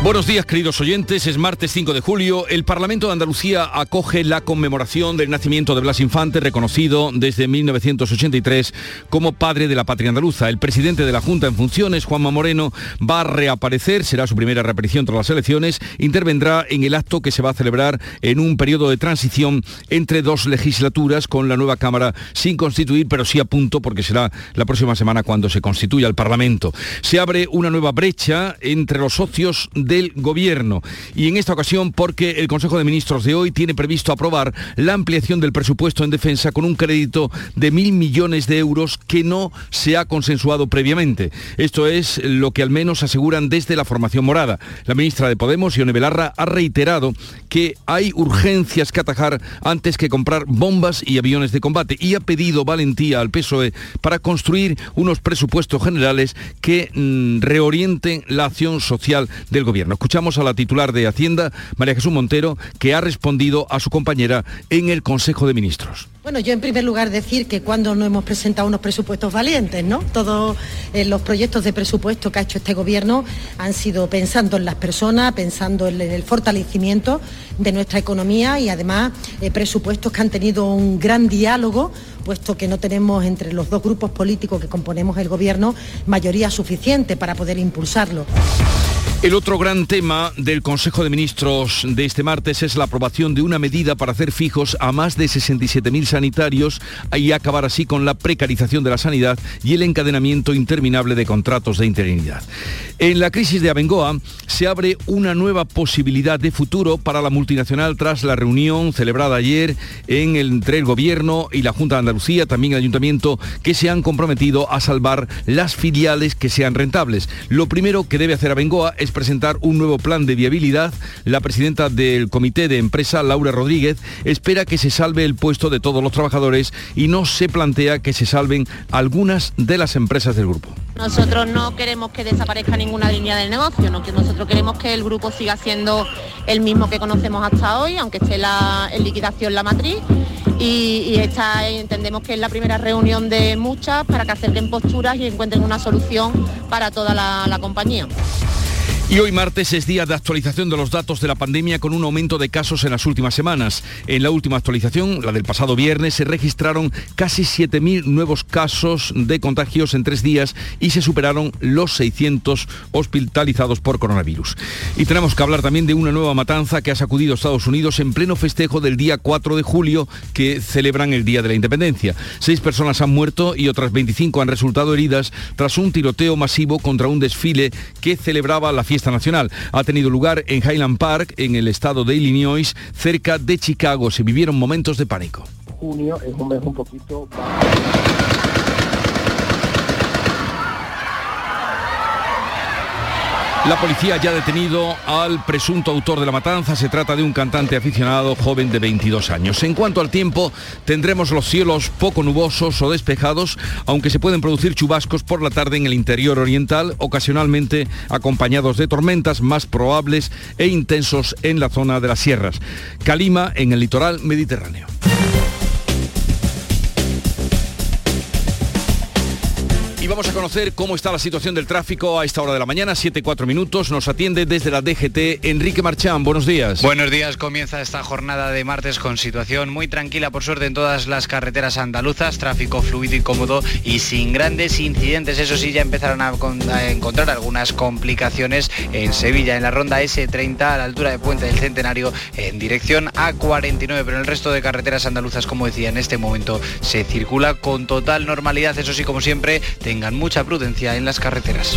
Buenos días, queridos oyentes. Es martes 5 de julio. El Parlamento de Andalucía acoge la conmemoración del nacimiento de Blas Infante, reconocido desde 1983 como padre de la patria andaluza. El presidente de la Junta en funciones, Juanma Moreno, va a reaparecer, será su primera reaparición tras las elecciones, intervendrá en el acto que se va a celebrar en un periodo de transición entre dos legislaturas con la nueva Cámara sin constituir, pero sí a punto porque será la próxima semana cuando se constituya el Parlamento. Se abre una nueva brecha entre los socios del Gobierno. Y en esta ocasión porque el Consejo de Ministros de hoy tiene previsto aprobar la ampliación del presupuesto en defensa con un crédito de mil millones de euros que no se ha consensuado previamente. Esto es lo que al menos aseguran desde la formación morada. La ministra de Podemos, Ione Belarra, ha reiterado que hay urgencias que atajar antes que comprar bombas y aviones de combate y ha pedido valentía al PSOE para construir unos presupuestos generales que mm, reorienten la acción social del gobierno. Escuchamos a la titular de Hacienda, María Jesús Montero, que ha respondido a su compañera en el Consejo de Ministros. Bueno, yo en primer lugar decir que cuando no hemos presentado unos presupuestos valientes, ¿no? Todos eh, los proyectos de presupuesto que ha hecho este gobierno han sido pensando en las personas, pensando en el fortalecimiento de nuestra economía y además eh, presupuestos que han tenido un gran diálogo puesto que no tenemos entre los dos grupos políticos que componemos el Gobierno mayoría suficiente para poder impulsarlo. El otro gran tema del Consejo de Ministros de este martes es la aprobación de una medida para hacer fijos a más de 67.000 sanitarios y acabar así con la precarización de la sanidad y el encadenamiento interminable de contratos de interinidad. En la crisis de Abengoa se abre una nueva posibilidad de futuro para la multinacional tras la reunión celebrada ayer entre el Gobierno y la Junta de Andalucía, también el Ayuntamiento, que se han comprometido a salvar las filiales que sean rentables. Lo primero que debe hacer Abengoa es presentar un nuevo plan de viabilidad. La presidenta del Comité de Empresa, Laura Rodríguez, espera que se salve el puesto de todos los trabajadores y no se plantea que se salven algunas de las empresas del grupo. Nosotros no queremos que desaparezca ninguna línea del negocio, nosotros queremos que el grupo siga siendo el mismo que conocemos hasta hoy, aunque esté la, en liquidación la matriz. Y, esta entendemos que es la primera reunión de muchas para que acerquen posturas y encuentren una solución para toda la compañía. Y hoy martes es día de actualización de los datos de la pandemia con un aumento de casos en las últimas semanas. En la última actualización, la del pasado viernes, se registraron casi 7.000 nuevos casos de contagios en tres días y se superaron los 600 hospitalizados por coronavirus. Y tenemos que hablar también de una nueva matanza que ha sacudido a Estados Unidos en pleno festejo del día 4 de julio que celebran el Día de la Independencia. Seis personas han muerto y otras 25 han resultado heridas tras un tiroteo masivo contra un desfile que celebraba la fiesta nacional. Ha tenido lugar en Highland Park, en el estado de Illinois, cerca de Chicago. Se vivieron momentos de pánico. La policía ya ha detenido al presunto autor de la matanza. Se trata de un cantante aficionado joven de 22 años. En cuanto al tiempo, tendremos los cielos poco nubosos o despejados, aunque se pueden producir chubascos por la tarde en el interior oriental, ocasionalmente acompañados de tormentas más probables e intensos en la zona de las sierras. Calima en el litoral mediterráneo. Vamos a conocer cómo está la situación del tráfico a esta hora de la mañana, 7-4 minutos. Nos atiende desde la DGT Enrique Marchán. Buenos días. Buenos días. Comienza esta jornada de martes con situación muy tranquila por suerte en todas las carreteras andaluzas, tráfico fluido y cómodo y sin grandes incidentes. Eso sí, ya empezaron a, encontrar algunas complicaciones en Sevilla, en la ronda S30 a la altura de Puente del Centenario en dirección A49, pero en el resto de carreteras andaluzas, como decía, en este momento se circula con total normalidad. Eso sí, como siempre, tengan mucha prudencia en las carreteras.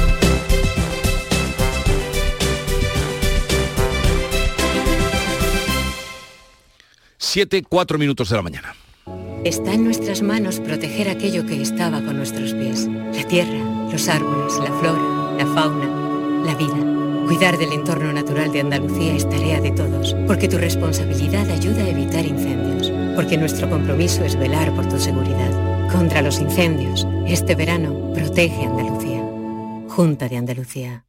Siete, cuatro minutos de la mañana. Está en nuestras manos proteger aquello que estaba con nuestros pies. La tierra, los árboles, la flora, la fauna, la vida. Cuidar del entorno natural de Andalucía es tarea de todos, porque tu responsabilidad ayuda a evitar incendios, porque nuestro compromiso es velar por tu seguridad. Contra los incendios, este verano protege Andalucía. Junta de Andalucía.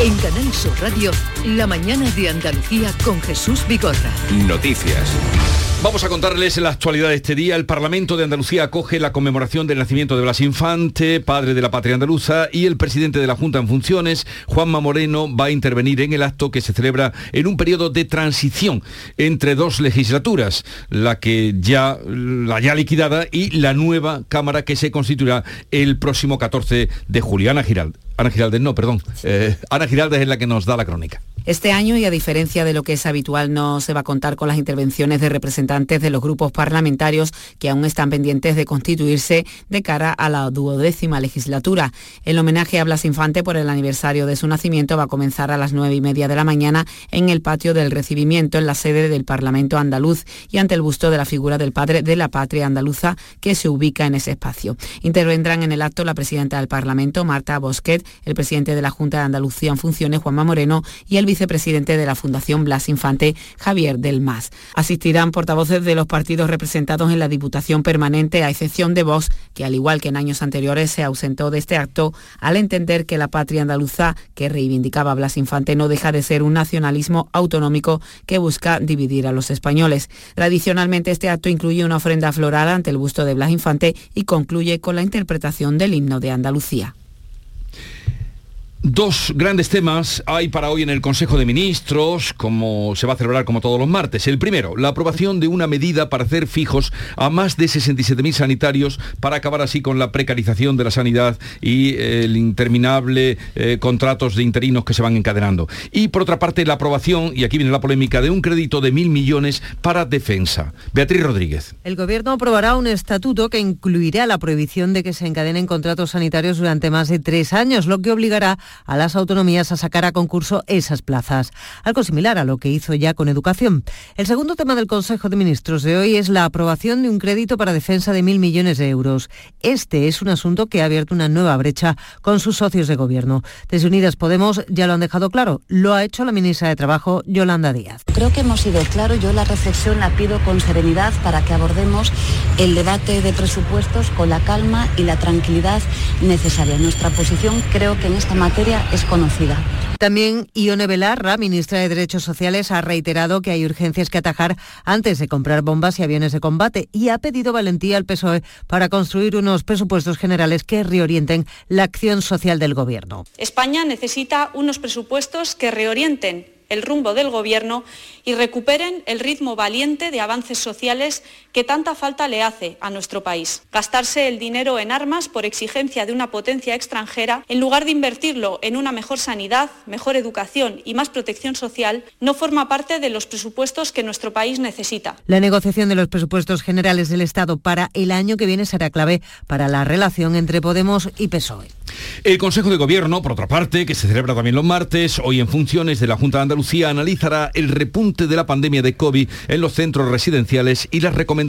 En Canal Sur Radio, la mañana de Andalucía con Jesús Bigorra. Noticias. Vamos a contarles la actualidad de este día. El Parlamento de Andalucía acoge la conmemoración del nacimiento de Blas Infante, padre de la patria andaluza, y el presidente de la Junta en funciones, Juanma Moreno, va a intervenir en el acto que se celebra en un periodo de transición entre dos legislaturas, la que ya la ya liquidada y la nueva Cámara que se constituirá el próximo 14 de julio. Ana Giraldes, Ana no, perdón. Eh, Ana Giraldes es la que nos da la crónica. Este año, y a diferencia de lo que es habitual, no se va a contar con las intervenciones de representantes de los grupos parlamentarios que aún están pendientes de constituirse de cara a la duodécima legislatura. El homenaje a Blas Infante por el aniversario de su nacimiento va a comenzar a las nueve y media de la mañana en el patio del recibimiento en la sede del Parlamento andaluz y ante el busto de la figura del padre de la patria andaluza que se ubica en ese espacio. Intervendrán en el acto la presidenta del Parlamento, Marta Bosquet, el presidente de la Junta de Andalucía en funciones, Juanma Moreno, y el vicepresidente de la Fundación Blas Infante, Javier del Mas. Asistirán portavoces de los partidos representados en la Diputación Permanente, a excepción de Vox, que al igual que en años anteriores se ausentó de este acto al entender que la patria andaluza que reivindicaba Blas Infante no deja de ser un nacionalismo autonómico que busca dividir a los españoles. Tradicionalmente este acto incluye una ofrenda floral ante el busto de Blas Infante y concluye con la interpretación del himno de Andalucía. Dos grandes temas hay para hoy en el Consejo de Ministros, como se va a celebrar como todos los martes. El primero, la aprobación de una medida para hacer fijos a más de 67.000 sanitarios para acabar así con la precarización de la sanidad y el interminable eh, contratos de interinos que se van encadenando. Y por otra parte, la aprobación, y aquí viene la polémica, de un crédito de mil millones para defensa. Beatriz Rodríguez. El Gobierno aprobará un estatuto que incluirá la prohibición de que se encadenen contratos sanitarios durante más de tres años, lo que obligará a las autonomías a sacar a concurso esas plazas, algo similar a lo que hizo ya con educación. El segundo tema del Consejo de Ministros de hoy es la aprobación de un crédito para defensa de mil millones de euros. Este es un asunto que ha abierto una nueva brecha con sus socios de gobierno. Desde Unidas Podemos ya lo han dejado claro, lo ha hecho la ministra de Trabajo, Yolanda Díaz. Creo que hemos sido claros, yo la reflexión la pido con serenidad para que abordemos el debate de presupuestos con la calma y la tranquilidad necesaria. Nuestra posición creo que en esta materia es conocida. También Ione Belarra, ministra de Derechos Sociales, ha reiterado que hay urgencias que atajar antes de comprar bombas y aviones de combate y ha pedido valentía al PSOE para construir unos presupuestos generales que reorienten la acción social del Gobierno. España necesita unos presupuestos que reorienten el rumbo del Gobierno y recuperen el ritmo valiente de avances sociales que tanta falta le hace a nuestro país. Gastarse el dinero en armas por exigencia de una potencia extranjera, en lugar de invertirlo en una mejor sanidad, mejor educación y más protección social, no forma parte de los presupuestos que nuestro país necesita. La negociación de los presupuestos generales del Estado para el año que viene será clave para la relación entre Podemos y PSOE. El Consejo de Gobierno, por otra parte, que se celebra también los martes, hoy en funciones de la Junta de Andalucía, analizará el repunte de la pandemia de COVID en los centros residenciales y las recomendaciones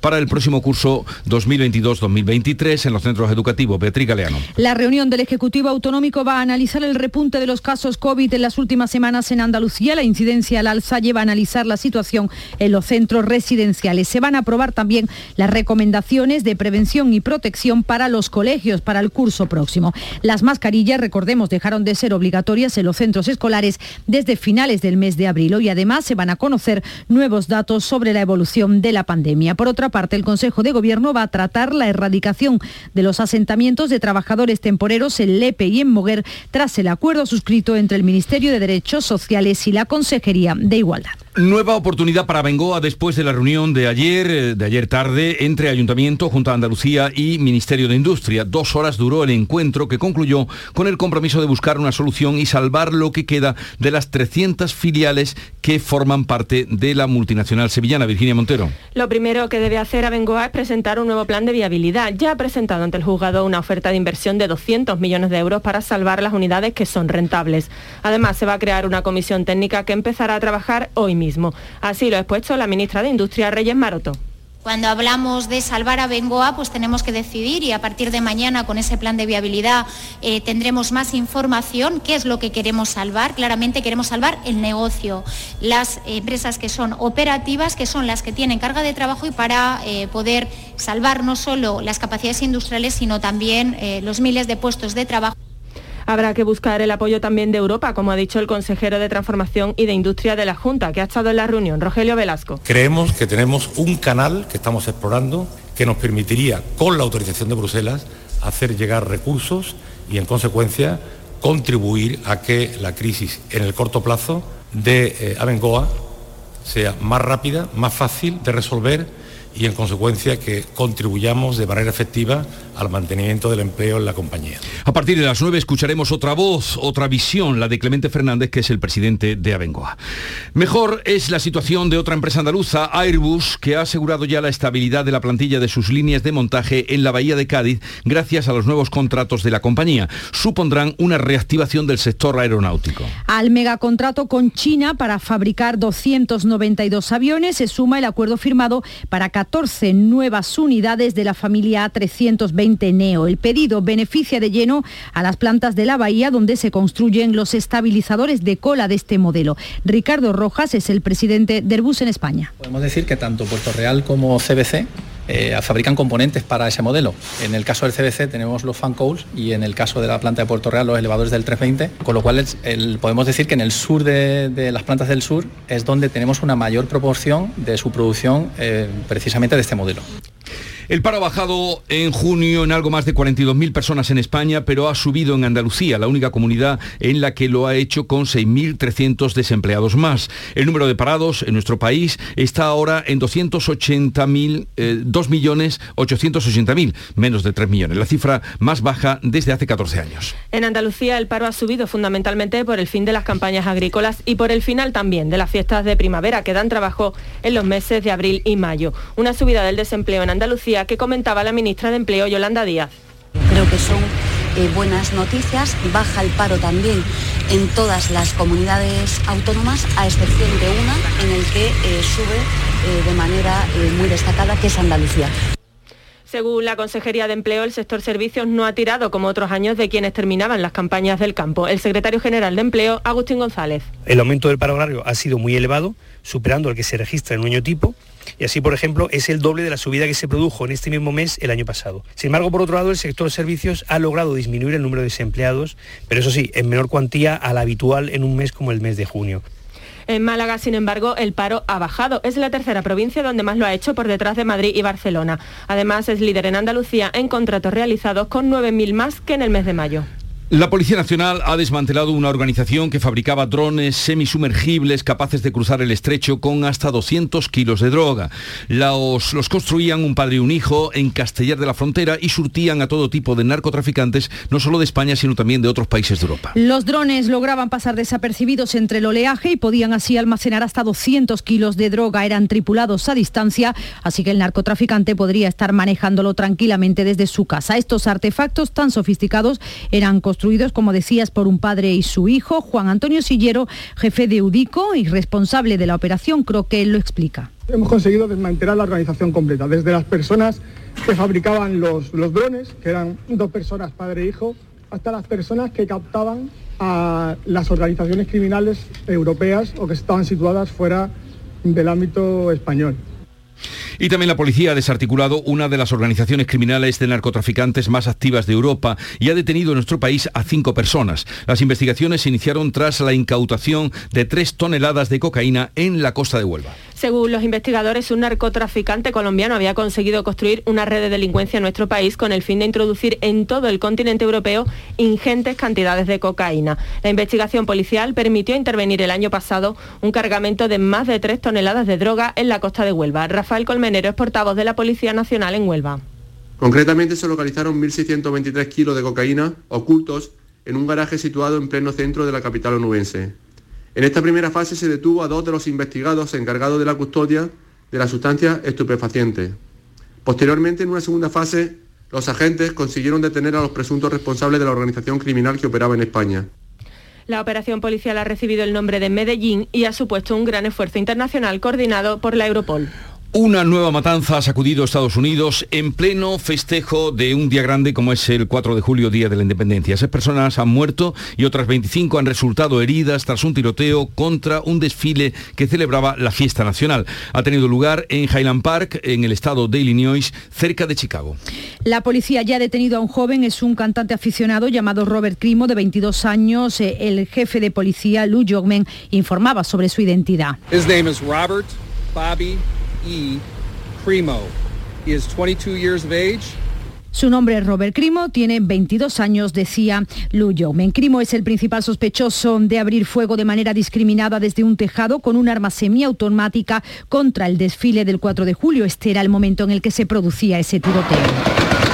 para el próximo curso 2022-2023 en los centros educativos. Beatriz Galeano. La reunión del Ejecutivo Autonómico va a analizar el repunte de los casos COVID en las últimas semanas en Andalucía. La incidencia al alza lleva a analizar la situación en los centros residenciales. Se van a aprobar también las recomendaciones de prevención y protección para los colegios para el curso próximo. Las mascarillas, recordemos, dejaron de ser obligatorias en los centros escolares desde finales del mes de abril y además se van a conocer nuevos datos sobre la evolución de la pandemia. Por otra parte, el Consejo de Gobierno va a tratar la erradicación de los asentamientos de trabajadores temporeros en Lepe y en Moguer tras el acuerdo suscrito entre el Ministerio de Derechos Sociales y la Consejería de Igualdad. Nueva oportunidad para Bengoa después de la reunión de ayer, eh, de ayer tarde, entre Ayuntamiento, Junta de Andalucía y Ministerio de Industria. Dos horas duró el encuentro que concluyó con el compromiso de buscar una solución y salvar lo que queda de las 300 filiales que forman parte de la multinacional sevillana. Virginia Montero. Lo primero que debe hacer Abengoa es presentar un nuevo plan de viabilidad. Ya ha presentado ante el juzgado una oferta de inversión de 200 millones de euros para salvar las unidades que son rentables. Además, se va a crear una comisión técnica que empezará a trabajar hoy mismo. Así lo ha expuesto la ministra de Industria, Reyes Maroto. Cuando hablamos de salvar a Bengoa, pues tenemos que decidir y a partir de mañana con ese plan de viabilidad eh, tendremos más información. ¿Qué es lo que queremos salvar? Claramente queremos salvar el negocio, las empresas que son operativas, que son las que tienen carga de trabajo y para eh, poder salvar no solo las capacidades industriales, sino también eh, los miles de puestos de trabajo. Habrá que buscar el apoyo también de Europa, como ha dicho el consejero de Transformación y de Industria de la Junta, que ha estado en la reunión, Rogelio Velasco. Creemos que tenemos un canal que estamos explorando que nos permitiría, con la autorización de Bruselas, hacer llegar recursos y, en consecuencia, contribuir a que la crisis en el corto plazo de eh, Abengoa sea más rápida, más fácil de resolver y en consecuencia que contribuyamos de manera efectiva al mantenimiento del empleo en la compañía. A partir de las 9 escucharemos otra voz, otra visión, la de Clemente Fernández, que es el presidente de Abengoa. Mejor es la situación de otra empresa andaluza, Airbus, que ha asegurado ya la estabilidad de la plantilla de sus líneas de montaje en la bahía de Cádiz gracias a los nuevos contratos de la compañía. Supondrán una reactivación del sector aeronáutico. Al megacontrato con China para fabricar 292 aviones se suma el acuerdo firmado para 14 nuevas unidades de la familia A320 Neo. El pedido beneficia de lleno a las plantas de la bahía donde se construyen los estabilizadores de cola de este modelo. Ricardo Rojas es el presidente de Airbus en España. Podemos decir que tanto Puerto Real como CBC eh, fabrican componentes para ese modelo. En el caso del CBC tenemos los fan coils y en el caso de la planta de Puerto Real los elevadores del 320, con lo cual podemos decir que en el sur de, las plantas del sur es donde tenemos una mayor proporción de su producción eh, precisamente de este modelo. El paro ha bajado en junio en algo más de 42.000 personas en España, pero ha subido en Andalucía, la única comunidad en la que lo ha hecho con 6.300 desempleados más. El número de parados en nuestro país está ahora en 280.000, eh, 2.880.000, menos de 3 millones, la cifra más baja desde hace 14 años. En Andalucía el paro ha subido fundamentalmente por el fin de las campañas agrícolas y por el final también de las fiestas de primavera que dan trabajo en los meses de abril y mayo. Una subida del desempleo en Andalucía que comentaba la ministra de Empleo, Yolanda Díaz. Creo que son eh, buenas noticias. Baja el paro también en todas las comunidades autónomas, a excepción de una en el que eh, sube eh, de manera muy destacada, que es Andalucía. Según la Consejería de Empleo, el sector servicios no ha tirado como otros años de quienes terminaban las campañas del campo. El secretario general de Empleo, Agustín González. El aumento del paro agrario ha sido muy elevado, superando el que se registra en un año tipo y así, por ejemplo, es el doble de la subida que se produjo en este mismo mes el año pasado. Sin embargo, por otro lado, el sector servicios ha logrado disminuir el número de desempleados, pero eso sí, en menor cuantía a la habitual en un mes como el mes de junio. En Málaga, sin embargo, el paro ha bajado. Es la tercera provincia donde más lo ha hecho por detrás de Madrid y Barcelona. Además, es líder en Andalucía en contratos realizados con 9.000 más que en el mes de mayo. La Policía Nacional ha desmantelado una organización que fabricaba drones semisumergibles capaces de cruzar el estrecho con hasta 200 kilos de droga. Los, construían un padre y un hijo en Castellar de la Frontera y surtían a todo tipo de narcotraficantes, no solo de España, sino también de otros países de Europa. Los drones lograban pasar desapercibidos entre el oleaje y podían así almacenar hasta 200 kilos de droga. Eran tripulados a distancia, así que el narcotraficante podría estar manejándolo tranquilamente desde su casa. Estos artefactos tan sofisticados eran construidos, como decías, por un padre y su hijo, Juan Antonio Sillero, jefe de UDICO y responsable de la operación, creo que él lo explica. Hemos conseguido desmantelar la organización completa, desde las personas que fabricaban los drones, que eran dos personas, padre e hijo, hasta las personas que captaban a las organizaciones criminales europeas o que estaban situadas fuera del ámbito español. Y también la policía ha desarticulado una de las organizaciones criminales de narcotraficantes más activas de Europa y ha detenido en nuestro país a cinco personas. Las investigaciones se iniciaron tras la incautación de tres toneladas de cocaína en la costa de Huelva. Según los investigadores, un narcotraficante colombiano había conseguido construir una red de delincuencia en nuestro país con el fin de introducir en todo el continente europeo ingentes cantidades de cocaína. La investigación policial permitió intervenir el año pasado un cargamento de más de tres toneladas de droga en la costa de Huelva. Rafael Colmenero es portavoz de la Policía Nacional en Huelva. Concretamente se localizaron 1.623 kilos de cocaína ocultos en un garaje situado en pleno centro de la capital onubense. En esta primera fase se detuvo a dos de los investigados encargados de la custodia de la sustancia estupefaciente. Posteriormente, en una segunda fase, los agentes consiguieron detener a los presuntos responsables de la organización criminal que operaba en España. La operación policial ha recibido el nombre de Medellín y ha supuesto un gran esfuerzo internacional coordinado por la Europol. Una nueva matanza ha sacudido Estados Unidos en pleno festejo de un día grande como es el 4 de julio, Día de la Independencia. Seis personas han muerto y otras 25 han resultado heridas tras un tiroteo contra un desfile que celebraba la fiesta nacional. Ha tenido lugar en Highland Park, en el estado de Illinois, cerca de Chicago. La policía ya ha detenido a un joven, es un cantante aficionado llamado Robert Crimo, de 22 años. Eh, El jefe de policía, Lou Jogmen, informaba sobre su identidad. His name is Robert Bobby E. Primo. He is 22 years of age. Su nombre es Robert Crimo, tiene 22 años, decía Jogmen. Crimo es el principal sospechoso de abrir fuego de manera discriminada desde un tejado con un arma semiautomática contra el desfile del 4 de julio. Este era el momento en el que se producía ese tiroteo.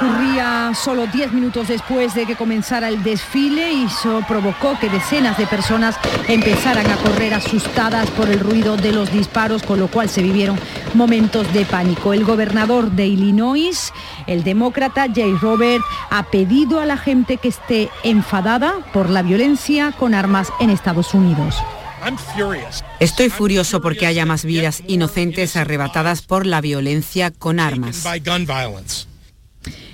Ocurría solo 10 minutos después de que comenzara el desfile y eso provocó que decenas de personas empezaran a correr asustadas por el ruido de los disparos, con lo cual se vivieron momentos de pánico. El gobernador de Illinois, el demócrata Jay Robert, ha pedido a la gente que esté enfadada por la violencia con armas en Estados Unidos. Estoy furioso porque haya más vidas inocentes arrebatadas por la violencia con armas.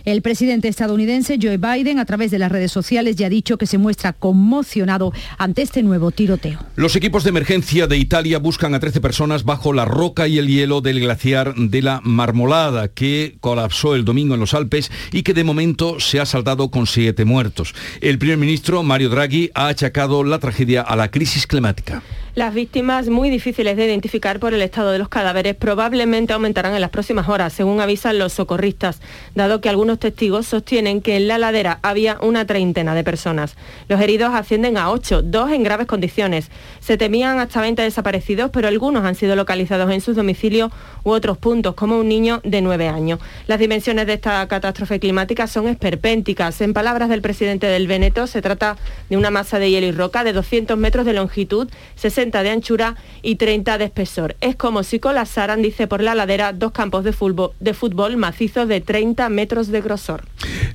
El presidente estadounidense Joe Biden, a través de las redes sociales, ya ha dicho que se muestra conmocionado ante este nuevo tiroteo. Los equipos de emergencia de Italia buscan a 13 personas bajo la roca y el hielo del glaciar de la Marmolada, que colapsó el domingo en los Alpes y que de momento se ha saldado con siete muertos. El primer ministro, Mario Draghi, ha achacado la tragedia a la crisis climática. Las víctimas, muy difíciles de identificar por el estado de los cadáveres, probablemente aumentarán en las próximas horas, según avisan los socorristas, dado que algunos testigos sostienen que en la ladera había una treintena de personas. Los heridos ascienden a ocho, dos en graves condiciones. Se temían hasta 20 desaparecidos, pero algunos han sido localizados en sus domicilios u otros puntos, como un niño de nueve años. Las dimensiones de esta catástrofe climática son esperpénticas. En palabras del presidente del Veneto, se trata de una masa de hielo y roca de 200 metros de longitud, 60 de anchura y 30 de espesor. Es como si colapsaran, dice, por la ladera dos campos de fútbol, de fútbol macizos de 30 metros de grosor.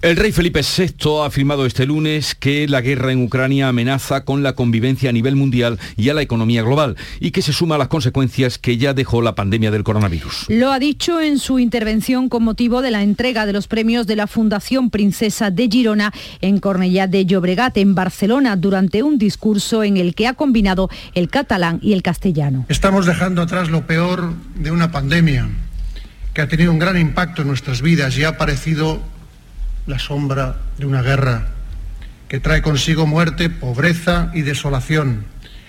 El rey Felipe VI ha afirmado este lunes que la guerra en Ucrania amenaza con la convivencia a nivel mundial y a la economía global y que se suma a las consecuencias que ya dejó la pandemia del coronavirus. Lo ha dicho en su intervención con motivo de la entrega de los premios de la Fundación Princesa de Girona en Cornellá de Llobregat, en Barcelona, durante un discurso en el que ha combinado el y el castellano. Estamos dejando atrás lo peor de una pandemia que ha tenido un gran impacto en nuestras vidas y ha aparecido la sombra de una guerra que trae consigo muerte, pobreza y desolación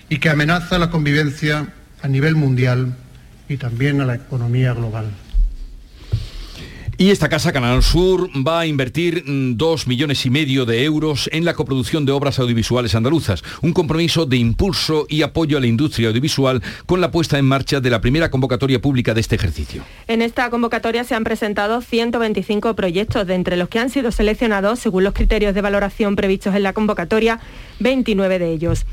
y que amenaza la convivencia a nivel mundial y también a la economía global. Y esta casa, Canal Sur, va a invertir mm, dos millones y medio de euros en la coproducción de obras audiovisuales andaluzas, un compromiso de impulso y apoyo a la industria audiovisual con la puesta en marcha de la primera convocatoria pública de este ejercicio. En esta convocatoria se han presentado 125 proyectos, de entre los que han sido seleccionados, según los criterios de valoración previstos en la convocatoria, 29 de ellos.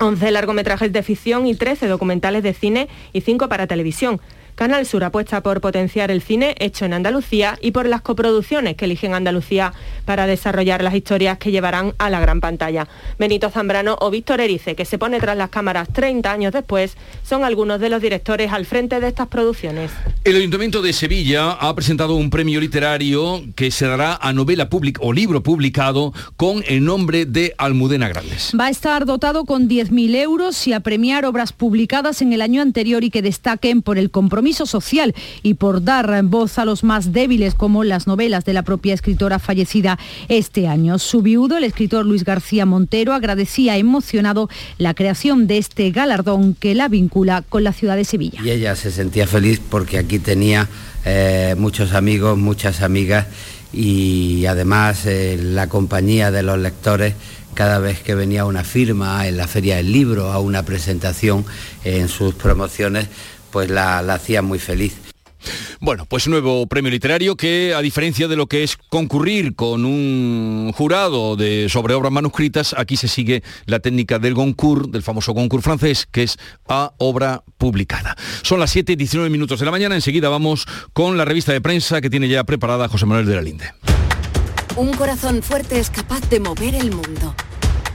11 largometrajes de ficción y 13 documentales de cine y 5 para televisión. Canal Sur apuesta por potenciar el cine hecho en Andalucía y por las coproducciones que eligen Andalucía para desarrollar las historias que llevarán a la gran pantalla. Benito Zambrano o Víctor Erice, que se pone tras las cámaras 30 años después, son algunos de los directores al frente de estas producciones. El Ayuntamiento de Sevilla ha presentado un premio literario que se dará a novela pública o libro publicado con el nombre de Almudena Grandes. Va a estar dotado con 10.000 euros y a premiar obras publicadas en el año anterior y que destaquen por el social y por dar voz a los más débiles, como las novelas de la propia escritora fallecida este año. Su viudo, el escritor Luis García Montero, agradecía emocionado la creación de este galardón que la vincula con la ciudad de Sevilla. Y ella se sentía feliz porque aquí tenía eh, muchos amigos, muchas amigas y además eh, la compañía de los lectores cada vez que venía una firma en la Feria del Libro, a una presentación en sus promociones, pues la, la hacía muy feliz. Bueno, pues nuevo premio literario que, a diferencia de lo que es concurrir con un jurado de, sobre obras manuscritas, aquí se sigue la técnica del Goncourt, del famoso Goncourt francés, que es a obra publicada. Son las 7 y 19 minutos de la mañana, enseguida vamos con la revista de prensa que tiene ya preparada José Manuel de la Linde. Un corazón fuerte es capaz de mover el mundo.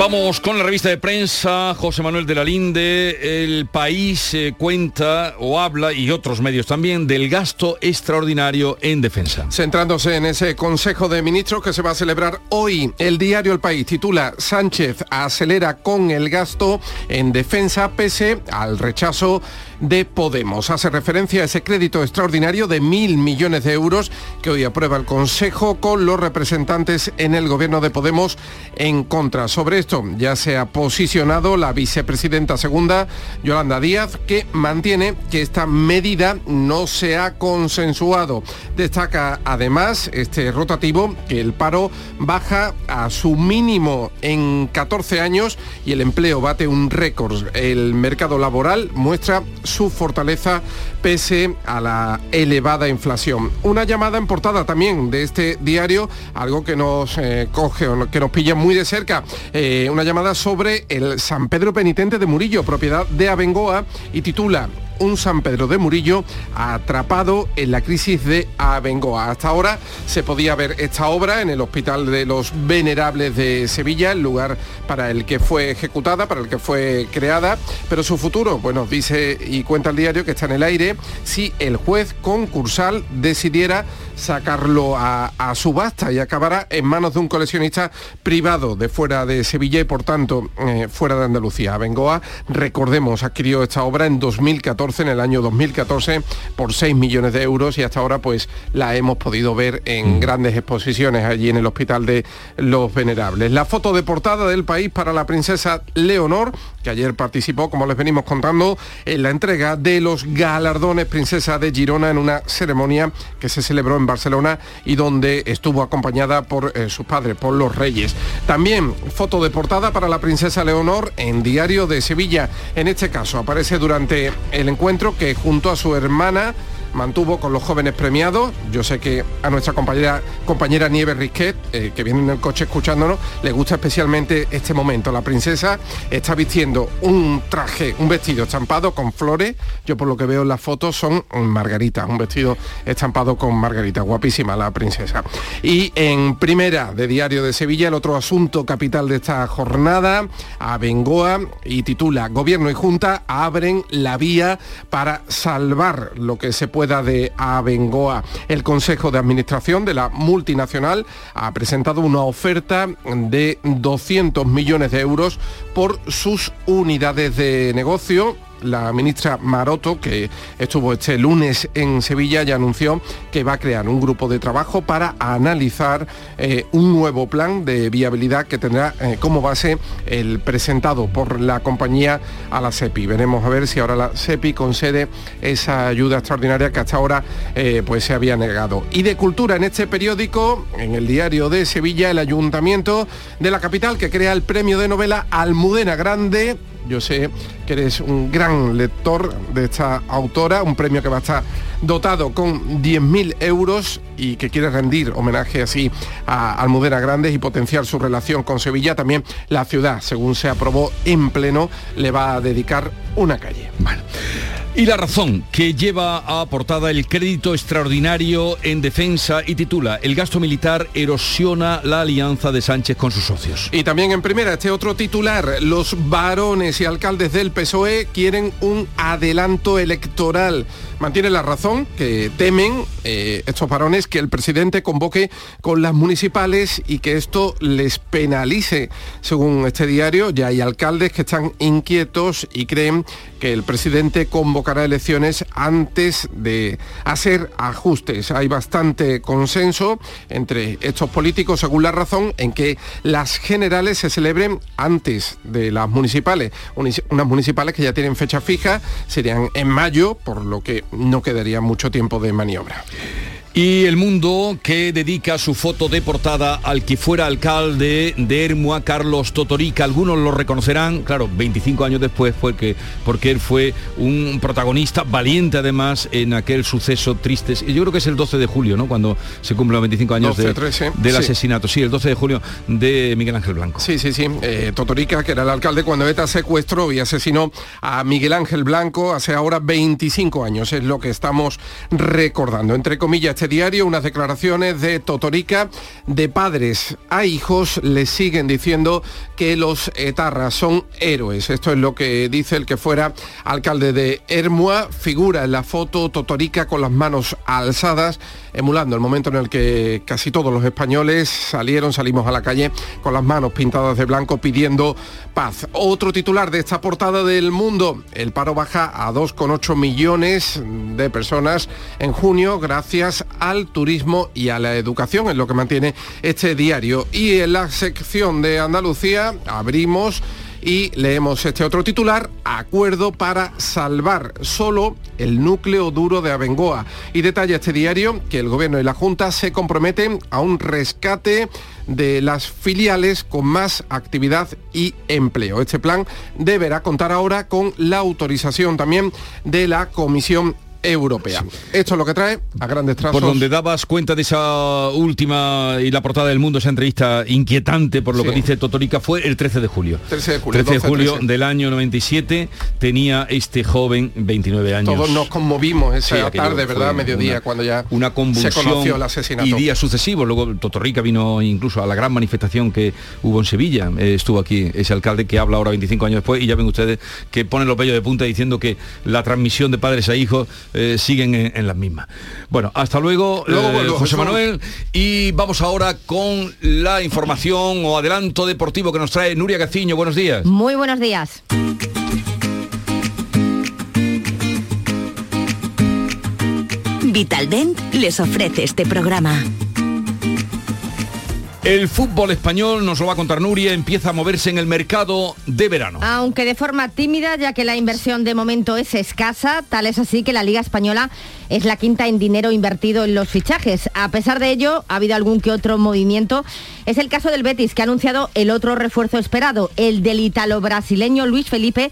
Vamos con la revista de prensa, José Manuel de la Linde. El país eh, cuenta o habla, y otros medios también, del gasto extraordinario en defensa. Centrándose en ese Consejo de Ministros que se va a celebrar hoy, el diario El País titula Sánchez acelera con el gasto en defensa pese al rechazo de Podemos. Hace referencia a ese crédito extraordinario de mil millones de euros que hoy aprueba el Consejo con los representantes en el gobierno de Podemos en contra. Sobre esto ya se ha posicionado la vicepresidenta segunda, Yolanda Díaz, que mantiene que esta medida no se ha consensuado. Destaca además este rotativo que el paro baja a su mínimo en 14 años y el empleo bate un récord. El mercado laboral muestra su fortaleza pese a la elevada inflación. Una llamada en portada también de este diario, algo que nos eh, coge o que nos pilla muy de cerca, eh, una llamada sobre el San Pedro Penitente de Murillo, propiedad de Abengoa, y titula un San Pedro de Murillo atrapado en la crisis de Abengoa. Hasta ahora se podía ver esta obra en el Hospital de los Venerables de Sevilla, el lugar para el que fue ejecutada, para el que fue creada, pero su futuro, bueno, dice y cuenta el diario que está en el aire si el juez concursal decidiera sacarlo a, subasta y acabará en manos de un coleccionista privado de fuera de Sevilla y por tanto eh, fuera de Andalucía. Abengoa, recordemos, adquirió esta obra en 2014 en el año 2014, por 6 millones de euros y hasta ahora pues la hemos podido ver en mm. grandes exposiciones allí en el Hospital de los Venerables. La foto de portada del país para la princesa Leonor, que ayer participó, como les venimos contando, en la entrega de los galardones Princesa de Girona en una ceremonia que se celebró en Barcelona y donde estuvo acompañada por eh, sus padres, por los reyes. También foto de portada para la princesa Leonor en Diario de Sevilla. En este caso aparece durante el encuentro encuentro que junto a su hermana mantuvo con los jóvenes premiados. Yo sé que a nuestra compañera, compañera Nieves Risquet, eh, que viene en el coche escuchándonos, le gusta especialmente este momento. La princesa está vistiendo un traje, un vestido estampado con flores. Yo por lo que veo en las fotos son margaritas, un vestido estampado con margarita. Guapísima la princesa. Y en primera de Diario de Sevilla, el otro asunto capital de esta jornada, a Bengoa, y titula Gobierno y Junta abren la vía para salvar lo que se puede de Abengoa. El Consejo de Administración de la multinacional ha presentado una oferta de 200 millones de euros por sus unidades de negocio la ministra Maroto, que estuvo este lunes en Sevilla, ya anunció que va a crear un grupo de trabajo para analizar eh, un nuevo plan de viabilidad que tendrá eh, como base el presentado por la compañía a la SEPI. Veremos a ver si ahora la SEPI concede esa ayuda extraordinaria que hasta ahora eh, pues se había negado. Y de cultura en este periódico, en el diario de Sevilla, el ayuntamiento de la capital que crea el premio de novela Almudena Grande yo sé que eres un gran lector de esta autora, un premio que va a estar dotado con 10.000 euros y que quiere rendir homenaje así a Almudena Grandes y potenciar su relación con Sevilla. También la ciudad, según se aprobó en pleno, le va a dedicar una calle. Y la razón que lleva a el crédito extraordinario en defensa y titula El gasto militar erosiona la alianza de Sánchez con sus socios. Y también en primera este otro titular, los varones y alcaldes del PSOE quieren un adelanto electoral. Mantiene la razón que temen eh, estos varones que el presidente convoque con las municipales y que esto les penalice. Según este diario, ya hay alcaldes que están inquietos y creen que el presidente convocará elecciones antes de hacer ajustes. Hay bastante consenso entre estos políticos, según la razón, en que las generales se celebren antes de las municipales. Unas municipales que ya tienen fecha fija, serían en mayo, por lo que no quedaría mucho tiempo de maniobra. Y el mundo que dedica su foto de portada al que fuera alcalde de Hermua, Carlos Totorica. Algunos lo reconocerán, claro, 25 años después fue que, porque él fue un protagonista valiente además en aquel suceso triste. Yo creo que es el 12 de julio, ¿no? Cuando se cumplen los 25 años 12, de- 13, del sí. asesinato. Sí, el 12 de julio de Miguel Ángel Blanco. Sí, sí, sí. Eh, Totorica, que era el alcalde cuando ETA secuestró y asesinó a Miguel Ángel Blanco hace ahora 25 años. Es lo que estamos recordando. Entre comillas, este diario, unas declaraciones de Totorica de padres a hijos le siguen diciendo que los etarras son héroes. Esto es lo que dice el que fuera alcalde de Hermua. Figura en la foto Totorica con las manos alzadas, emulando el momento en el que casi todos los españoles salieron, salimos a la calle con las manos pintadas de blanco pidiendo paz. Otro titular de esta portada del mundo, el paro baja a 2,8 millones de personas en junio gracias al turismo y a la educación, es lo que mantiene este diario. Y en la sección de Andalucía abrimos y leemos este otro titular, acuerdo para salvar solo el núcleo duro de Abengoa. Y detalla este diario que el gobierno y la Junta se comprometen a un rescate de las filiales con más actividad y empleo. Este plan deberá contar ahora con la autorización también de la Comisión Europea. Esto es lo que trae a grandes trazos. Por donde dabas cuenta de esa última y la portada del mundo, esa entrevista inquietante por lo Sí. que dice Totorica, fue el 13 de julio. 13 de julio, 13 de 12, julio 13. del año 97 tenía este joven 29 años. Todos nos conmovimos esa Sí, tarde, ¿verdad? Mediodía, una- cuando ya una convulsión se conoció el asesinato. y días sucesivos. Luego Totorrica vino incluso a la gran manifestación que hubo en Sevilla. Eh, estuvo aquí ese alcalde que habla ahora 25 años después y ya ven ustedes que pone los vellos de punta diciendo que la transmisión de padres a hijos eh, siguen en, en las mismas. Bueno, hasta luego, Luego eh, vuelvo, José. Manuel. Y vamos ahora con la información o adelanto deportivo que nos trae Nuria Gaciño. Buenos días. Muy buenos días. Vitaldent les ofrece este programa. El fútbol español, nos lo va a contar Nuria, empieza a moverse en el mercado de verano. Aunque de forma tímida, ya que la inversión de momento es escasa, tal es así que la Liga Española es la quinta en dinero invertido en los fichajes. A pesar de ello, ha habido algún que otro movimiento. Es el caso del Betis, que ha anunciado el otro refuerzo esperado, el del italo-brasileño Luis Felipe,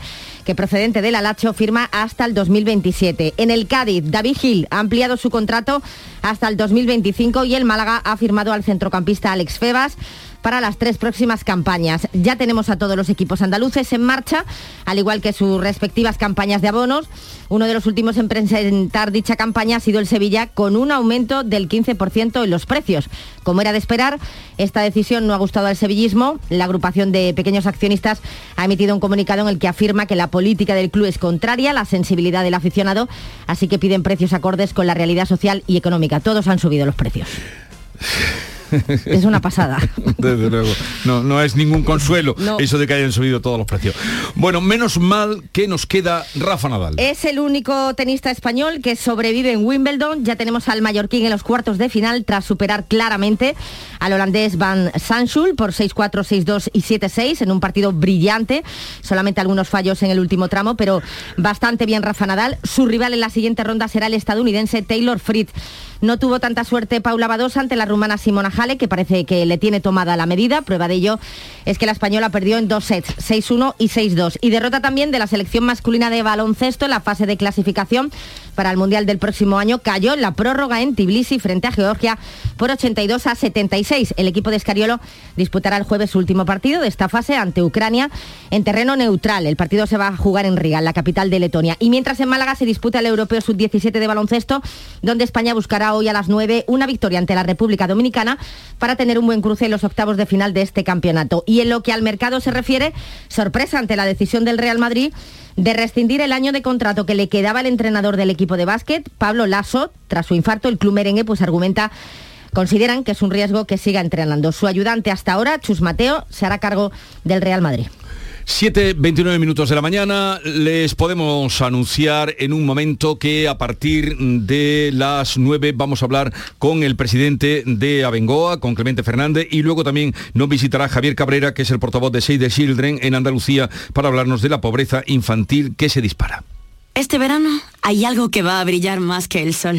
que procedente del Alacho firma hasta el 2027. En el Cádiz, David Gil ha ampliado su contrato hasta el 2025 y el Málaga ha firmado al centrocampista Alex Febas para las tres próximas campañas. Ya tenemos a todos los equipos andaluces en marcha, al igual que sus respectivas campañas de abonos. Uno de los últimos en presentar dicha campaña ha sido el Sevilla, con un aumento del 15% en los precios. Como era de esperar, esta decisión no ha gustado al sevillismo. La agrupación de pequeños accionistas ha emitido un comunicado en el que afirma que la política del club es contraria a la sensibilidad del aficionado, así que piden precios acordes con la realidad social y económica. Todos han subido los precios. Es una pasada. Desde luego. No, no es ningún consuelo No. eso de que hayan subido todos los precios. Bueno, menos mal que nos queda Rafa Nadal. Es el único tenista español que sobrevive en Wimbledon. Ya tenemos al mallorquín en los cuartos de final tras superar claramente al holandés Van Sanschul por 6-4, 6-2 y 7-6 en un partido brillante. Solamente algunos fallos en el último tramo, pero bastante bien Rafa Nadal. Su rival en la siguiente ronda será el estadounidense Taylor Fritz. No tuvo tanta suerte Paula Badosa ante la rumana Simona Halep, que parece que le tiene tomada la medida. Prueba de ello es que la española perdió en dos sets, 6-1 y 6-2. Y derrota también de la selección masculina de baloncesto en la fase de clasificación para el Mundial del próximo año. Cayó la prórroga en Tbilisi frente a Georgia por 82 a 76. El equipo de Escariolo disputará el jueves su último partido de esta fase ante Ucrania en terreno neutral. El partido se va a jugar en Riga, la capital de Letonia. Y mientras en Málaga se disputa el Europeo Sub-17 de baloncesto, donde España buscará hoy a las 9 una victoria ante la República Dominicana para tener un buen cruce en los octavos de final de este campeonato. Y en lo que al mercado se refiere, sorpresa ante la decisión del Real Madrid de rescindir el año de contrato que le quedaba al entrenador del equipo de básquet, Pablo Lasso. Tras su infarto, el club merengue pues argumenta Consideran que es un riesgo que siga entrenando. Su ayudante hasta ahora, Chus Mateo, se hará cargo del Real Madrid. 7.29 minutos de la mañana, les podemos anunciar en un momento que a partir de las 9 vamos a hablar con el presidente de Abengoa, con Clemente Fernández, y luego también nos visitará Javier Cabrera, que es el portavoz de Save the Children en Andalucía, para hablarnos de la pobreza infantil que se dispara. Este verano hay algo que va a brillar más que el sol.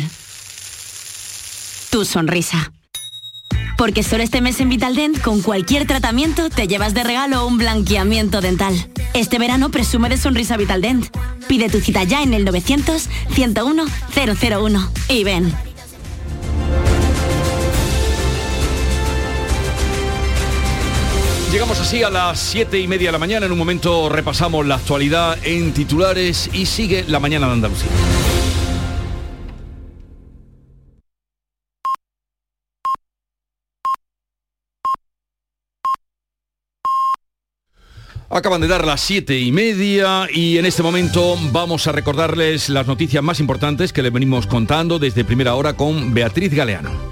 tu sonrisa. Porque solo este mes en Vitaldent, con cualquier tratamiento, te llevas de regalo un blanqueamiento dental. Este verano presume de sonrisa Vitaldent. Pide tu cita ya en el 900 101 001 y ven. Llegamos así a las 7 y media de la mañana. En un momento repasamos la actualidad en titulares y sigue la mañana de Andalucía. Acaban de dar las siete y media y en este momento vamos a recordarles las noticias más importantes que les venimos contando desde primera hora con Beatriz Galeano.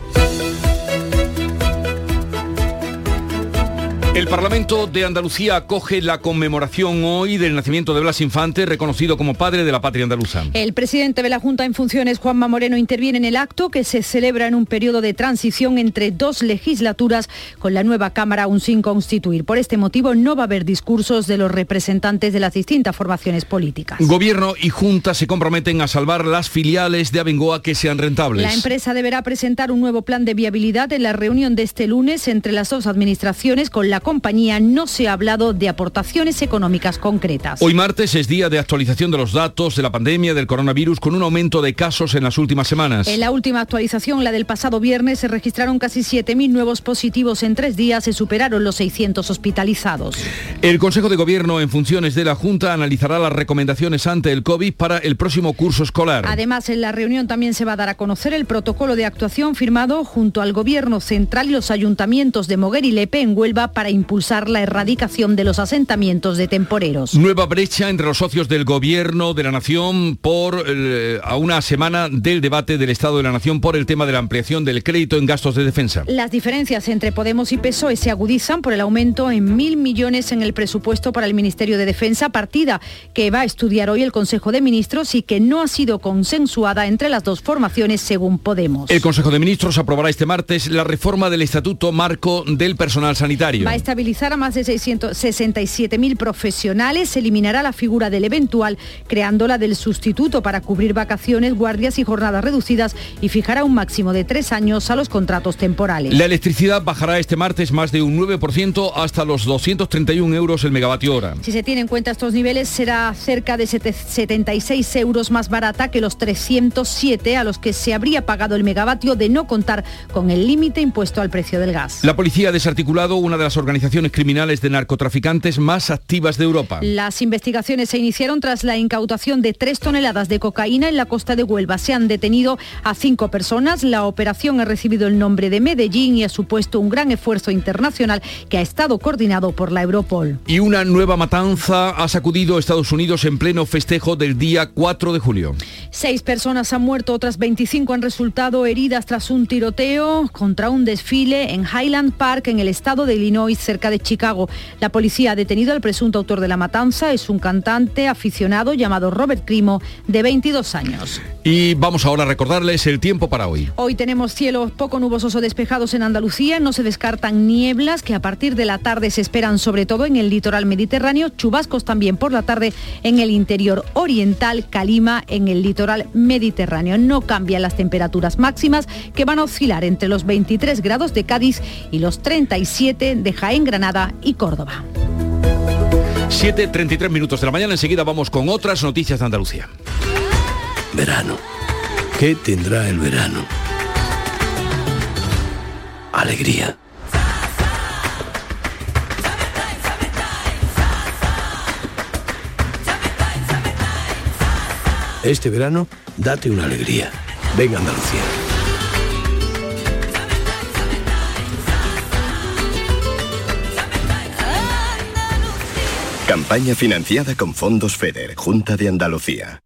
El Parlamento de Andalucía acoge la conmemoración hoy del nacimiento de Blas Infante, reconocido como padre de la patria andaluza. El presidente de la Junta en funciones, Juanma Moreno, interviene en el acto que se celebra en un periodo de transición entre dos legislaturas con la nueva Cámara aún sin constituir. Por este motivo no va a haber discursos de los representantes de las distintas formaciones políticas. Gobierno y Junta se comprometen a salvar las filiales de Abengoa que sean rentables. La empresa deberá presentar un nuevo plan de viabilidad en la reunión de este lunes entre las dos administraciones con la compañía no se ha hablado de aportaciones económicas concretas. Hoy martes es día de actualización de los datos de la pandemia del coronavirus con un aumento de casos en las últimas semanas. En la última actualización, la del pasado viernes, se registraron casi 7.000 nuevos positivos en tres días, se superaron los 600 hospitalizados. El Consejo de Gobierno en funciones de la Junta analizará las recomendaciones ante el COVID para el próximo curso escolar. Además, en la reunión también se va a dar a conocer el protocolo de actuación firmado junto al Gobierno Central y los ayuntamientos de Moguer y Lepe en Huelva para impulsar la erradicación de los asentamientos de temporeros. Nueva brecha entre los socios del gobierno de la nación por eh, a una semana del debate del Estado de la Nación por el tema de la ampliación del crédito en gastos de defensa. Las diferencias entre Podemos y PSOE se agudizan por el aumento en mil millones en el presupuesto para el Ministerio de Defensa, partida que va a estudiar hoy el Consejo de Ministros y que no ha sido consensuada entre las dos formaciones según Podemos. El Consejo de Ministros aprobará este martes la reforma del Estatuto Marco del Personal Sanitario. Va a estabilizar a más de 667.000 profesionales, se eliminará la figura del eventual, creando la del sustituto para cubrir vacaciones, guardias y jornadas reducidas y fijará un máximo de tres años a los contratos temporales. La electricidad bajará este martes más de un 9% hasta los 231 euros el megavatio hora. Si se tienen en cuenta estos niveles, será cerca de 76 euros más barata que los 307 a los que se habría pagado el megavatio de no contar con el límite impuesto al precio del gas. La policía ha desarticulado una de las organizaciones criminales de narcotraficantes más activas de Europa. Las investigaciones se iniciaron tras la incautación de tres toneladas de cocaína en la costa de Huelva. Se han detenido a cinco personas. La operación ha recibido el nombre de Medellín y ha supuesto un gran esfuerzo internacional que ha estado coordinado por la Europol. Y una nueva matanza ha sacudido Estados Unidos en pleno festejo del día 4 de julio. Seis personas han muerto, otras 25 han resultado heridas tras un tiroteo contra un desfile en Highland Park en el estado de Illinois, cerca de Chicago. La policía ha detenido al presunto autor de la matanza. Es un cantante aficionado llamado Robert Crimo, de 22 años. Y vamos ahora a recordarles el tiempo para hoy. Hoy tenemos cielos poco nubosos o despejados en Andalucía. No se descartan nieblas que a partir de la tarde se esperan sobre todo en el litoral mediterráneo. Chubascos también por la tarde en el interior oriental. Calima en el litoral mediterráneo. No cambian las temperaturas máximas que van a oscilar entre los 23 grados de Cádiz y los 37 de Jaén, Granada y Córdoba. 7.33 minutos de la mañana. Enseguida vamos con otras noticias de Andalucía. Verano. ¿Qué tendrá el verano? Alegría. Este verano, date una alegría. Venga Andalucía. Campaña financiada con fondos FEDER, Junta de Andalucía.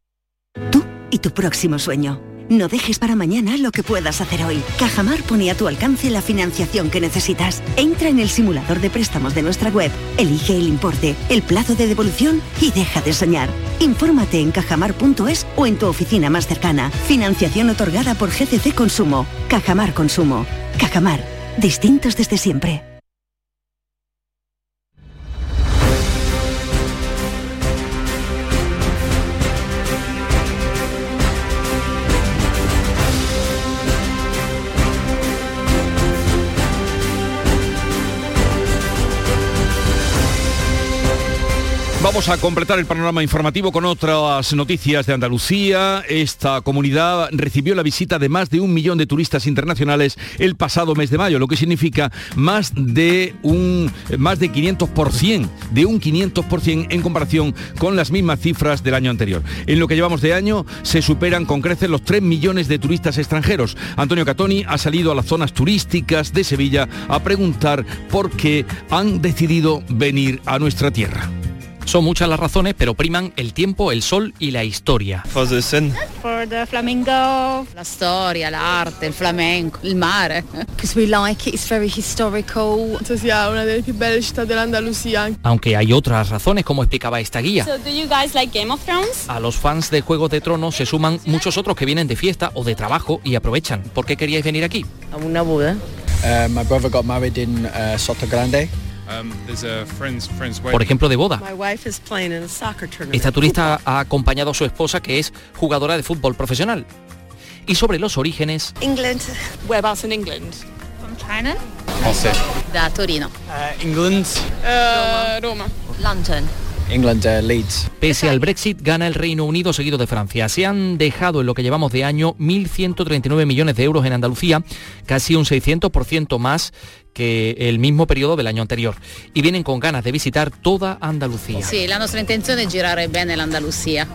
Tú y tu próximo sueño. No dejes para mañana lo que puedas hacer hoy. Cajamar pone a tu alcance la financiación que necesitas. Entra en el simulador de préstamos de nuestra web, elige el importe, el plazo de devolución y deja de soñar. Infórmate en cajamar.es o en tu oficina más cercana. Financiación otorgada por GCC Consumo. Cajamar Consumo. Cajamar. Distintos desde siempre. Vamos a completar el panorama informativo con otras noticias de Andalucía. Esta comunidad recibió la visita de más de un millón de turistas internacionales el pasado mes de mayo, lo que significa más de un más de 500%, de un 500% en comparación con las mismas cifras del año anterior. En lo que llevamos de año se superan con creces los 3 millones de turistas extranjeros. Antonio Catoni ha salido a las zonas turísticas de Sevilla a preguntar por qué han decidido venir a nuestra tierra. Son muchas las razones, pero priman el tiempo, el sol y la historia. For the flamingo. La storia, l'arte, il flamenco, il mare. Because we like it, it's very historical. sia una delle più belle città dell'Andalusia. Aunque hay otras razones, como explicaba esta guía. So, do you guys like Game of Thrones? A los fans de Juego de Tronos se suman muchos otros que vienen de fiesta o de trabajo y aprovechan. ¿Por qué queríais venir aquí? A una boda. Uh, my brother got married in uh, Soto Grande. Por ejemplo, de boda. My wife is playing in a soccer tournament. Esta turista ha acompañado a su esposa, que es jugadora de fútbol profesional. Y sobre los orígenes... England. Whereabouts in England? From China? Francés. Da Torino. Uh, England. Uh, Roma. London. England, uh, Leeds. Pese al Brexit, gana el Reino Unido seguido de Francia. Se han dejado en lo que llevamos de año 1.139 millones de euros en Andalucía, casi un 600% más que el mismo periodo del año anterior. Y vienen con ganas de visitar toda Andalucía. Sí, la nuestra intención es girare bene l'Andalusia.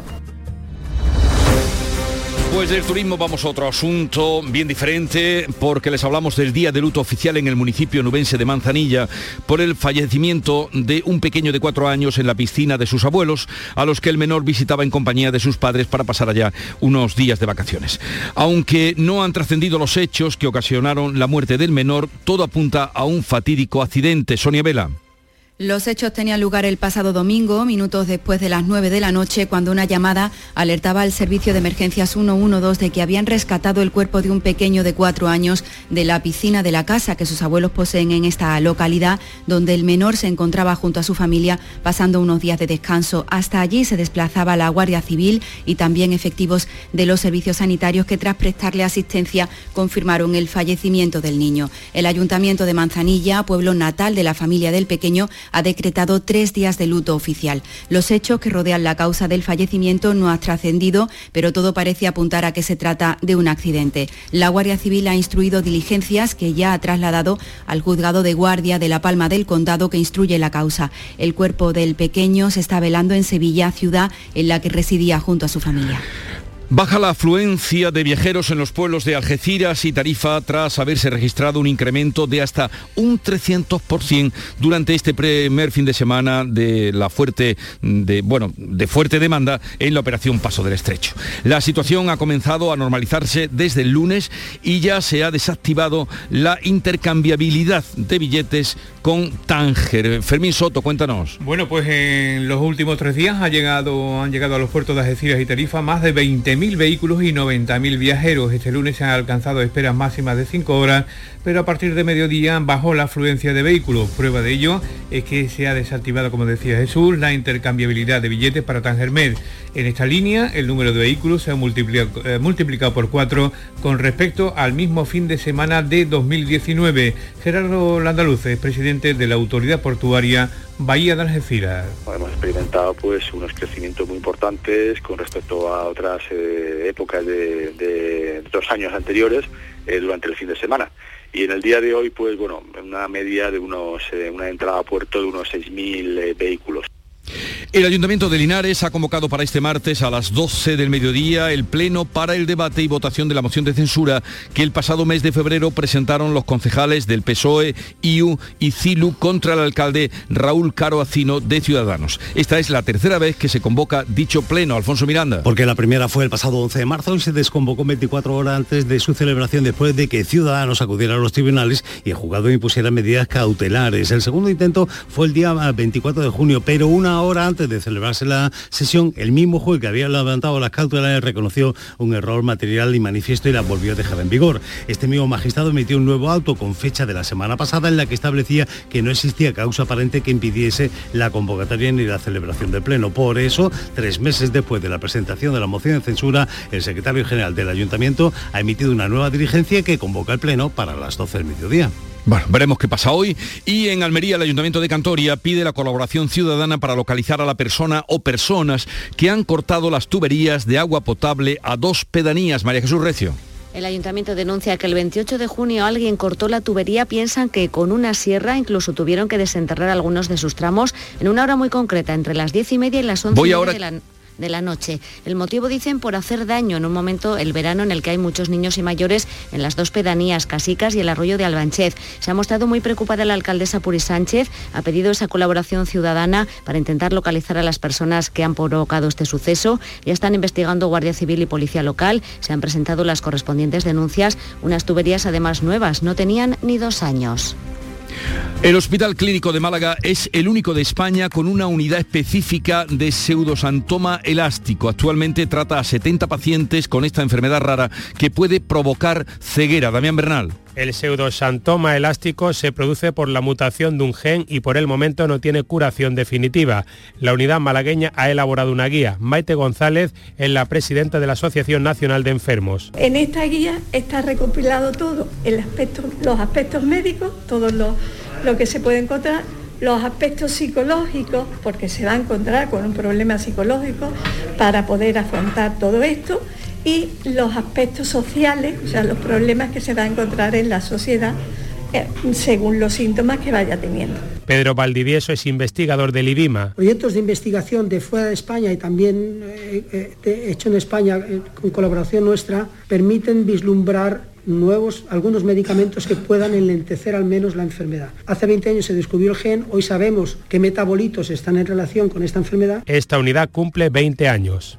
Pues del turismo vamos a otro asunto bien diferente porque les hablamos del día de luto oficial en el municipio nubense de Manzanilla por el fallecimiento de un pequeño de cuatro años en la piscina de sus abuelos a los que el menor visitaba en compañía de sus padres para pasar allá unos días de vacaciones. Aunque no han trascendido los hechos que ocasionaron la muerte del menor, todo apunta a un fatídico accidente. Sonia Vela. Los hechos tenían lugar el pasado domingo, minutos después de las 9 de la noche, cuando una llamada alertaba al servicio de emergencias 112 de que habían rescatado el cuerpo de un pequeño de cuatro años de la piscina de la casa que sus abuelos poseen en esta localidad, donde el menor se encontraba junto a su familia pasando unos días de descanso. Hasta allí se desplazaba la Guardia Civil y también efectivos de los servicios sanitarios que tras prestarle asistencia confirmaron el fallecimiento del niño. El Ayuntamiento de Manzanilla, pueblo natal de la familia del pequeño, ha decretado tres días de luto oficial. Los hechos que rodean la causa del fallecimiento no han trascendido, pero todo parece apuntar a que se trata de un accidente. La Guardia Civil ha instruido diligencias que ya ha trasladado al juzgado de guardia de La Palma del Condado que instruye la causa. El cuerpo del pequeño se está velando en Sevilla, ciudad en la que residía junto a su familia. Baja la afluencia de viajeros en los pueblos de Algeciras y Tarifa tras haberse registrado un incremento de hasta un 300% durante este primer fin de semana de la fuerte de bueno, de fuerte demanda en la operación Paso del Estrecho. La situación ha comenzado a normalizarse desde el lunes y ya se ha desactivado la intercambiabilidad de billetes con Tánger. Fermín Soto, cuéntanos. Bueno, pues en los últimos tres días ha llegado, han llegado a los puertos de Algeciras y Tarifa más de 20.000 vehículos y 90.000 viajeros. Este lunes se han alcanzado esperas máximas de 5 horas, pero a partir de mediodía bajó la afluencia de vehículos. Prueba de ello es que se ha desactivado, como decía Jesús, la intercambiabilidad de billetes para Tánger Med. En esta línea, el número de vehículos se ha multiplicado, eh, multiplicado por cuatro con respecto al mismo fin de semana de 2019. Gerardo Landaluce, presidente de la Autoridad Portuaria Bahía de Algeciras. Hemos experimentado pues unos crecimientos muy importantes con respecto a otras eh, épocas de, de, dos años anteriores eh, durante el fin de semana. Y en el día de hoy, pues bueno, una media de unos, eh, una entrada a puerto de unos 6.000 vehículos. El Ayuntamiento de Linares ha convocado para este martes a las 12 del mediodía el Pleno para el debate y votación de la moción de censura que el pasado mes de febrero presentaron los concejales del PSOE, IU y CILU contra el alcalde Raúl Caro Acino de Ciudadanos. Esta es la tercera vez que se convoca dicho Pleno. Alfonso Miranda. Porque la primera fue el pasado 11 de marzo y se desconvocó 24 horas antes de su celebración después de que Ciudadanos acudiera a los tribunales y el juzgado impusiera medidas cautelares. El segundo intento fue el día 24 de junio, pero una hora antes de celebrarse la sesión, el mismo juez que había levantado las cautelares reconoció un error material y manifiesto y la volvió a dejar en vigor. Este mismo magistrado emitió un nuevo auto con fecha de la semana pasada en la que establecía que no existía causa aparente que impidiese la convocatoria ni la celebración del Pleno. Por eso, tres meses después de la presentación de la moción de censura, el secretario general del Ayuntamiento ha emitido una nueva dirigencia que convoca el Pleno para las 12 del mediodía. Bueno, veremos qué pasa hoy. Y en Almería, el Ayuntamiento de Cantoria pide la colaboración ciudadana para localizar a la persona o personas que han cortado las tuberías de agua potable a dos pedanías. María Jesús Recio. El ayuntamiento denuncia que el 28 de junio alguien cortó la tubería. Piensan que con una sierra incluso tuvieron que desenterrar algunos de sus tramos en una hora muy concreta, entre las diez y media y las once Voy y media ahora- de la de la noche. El motivo dicen por hacer daño en un momento el verano en el que hay muchos niños y mayores en las dos pedanías, Casicas y el arroyo de Albanchez. Se ha mostrado muy preocupada la alcaldesa Puri Sánchez, ha pedido esa colaboración ciudadana para intentar localizar a las personas que han provocado este suceso. Ya están investigando Guardia Civil y Policía Local, se han presentado las correspondientes denuncias, unas tuberías además nuevas, no tenían ni dos años. El Hospital Clínico de Málaga es el único de España con una unidad específica de pseudosantoma elástico. Actualmente trata a 70 pacientes con esta enfermedad rara que puede provocar ceguera. Damián Bernal. El pseudosantoma elástico se produce por la mutación de un gen y por el momento no tiene curación definitiva. La unidad malagueña ha elaborado una guía. Maite González es la presidenta de la Asociación Nacional de Enfermos. En esta guía está recopilado todo, el aspecto, los aspectos médicos, todo lo, lo que se puede encontrar, los aspectos psicológicos, porque se va a encontrar con un problema psicológico para poder afrontar todo esto, y los aspectos sociales, o sea, los problemas que se va a encontrar en la sociedad eh, según los síntomas que vaya teniendo. Pedro Valdivieso es investigador del IBIMA. Proyectos de investigación de fuera de España y también eh, eh, hecho en España eh, con colaboración nuestra permiten vislumbrar nuevos, algunos medicamentos que puedan enlentecer al menos la enfermedad. Hace 20 años se descubrió el gen, hoy sabemos qué metabolitos están en relación con esta enfermedad. Esta unidad cumple 20 años.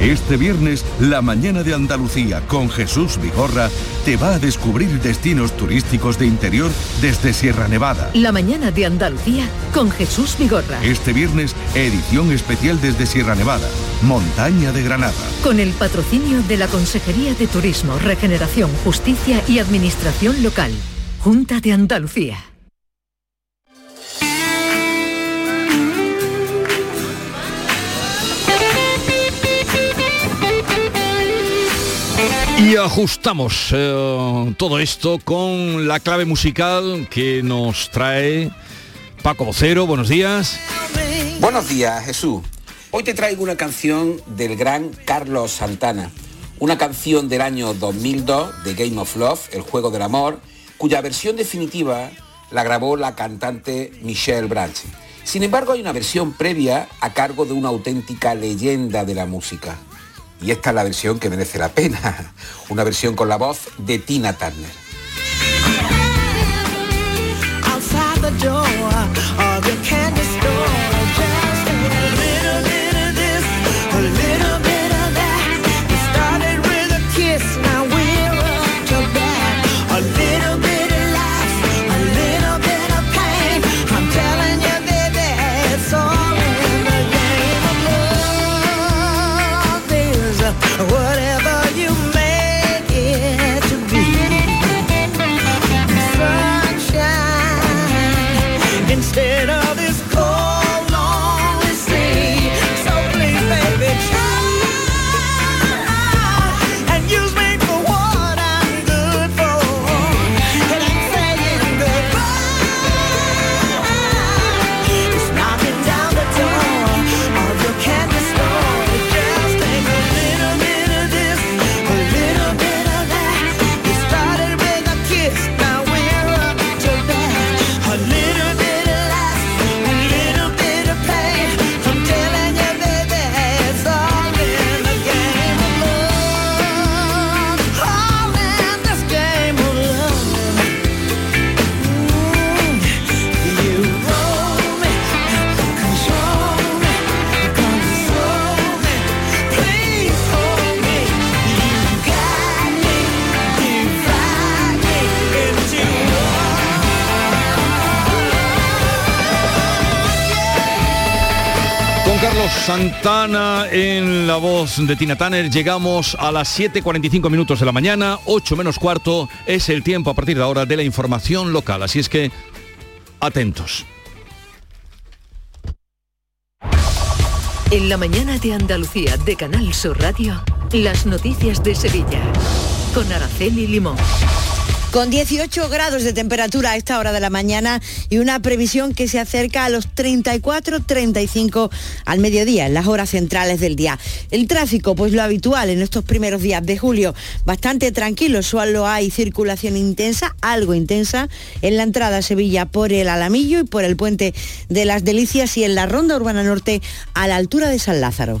Este viernes, la mañana de Andalucía con Jesús Vigorra te va a descubrir destinos turísticos de interior desde Sierra Nevada. La mañana de Andalucía con Jesús Vigorra. Este viernes, edición especial desde Sierra Nevada, Montaña de Granada. Con el patrocinio de la Consejería de Turismo, Regeneración, Justicia y Administración Local. Junta de Andalucía. Y ajustamos eh, todo esto con la clave musical que nos trae Paco Vocero. Buenos días. Buenos días, Jesús. Hoy te traigo una canción del gran Carlos Santana, una canción del año 2002 de Game of Love, El Juego del Amor, cuya versión definitiva la grabó la cantante Michelle Branch. Sin embargo, hay una versión previa a cargo de una auténtica leyenda de la música. Y esta es la versión que merece la pena, una versión con la voz de Tina Turner. La voz de Tina Tanner. Llegamos a las 7.45 minutos de la mañana, 8 menos cuarto. Es el tiempo a partir de ahora de la información local. Así es que atentos. En la mañana de Andalucía de Canal Sur Radio, las noticias de Sevilla. Con Araceli Limón. Con 18 grados de temperatura a esta hora de la mañana y una previsión que se acerca a los 34-35 al mediodía, en las horas centrales del día. El tráfico, pues lo habitual en estos primeros días de julio, bastante tranquilo, solo hay circulación intensa, algo intensa, en la entrada a Sevilla por el Alamillo y por el puente de las Delicias y en la Ronda Urbana Norte a la altura de San Lázaro.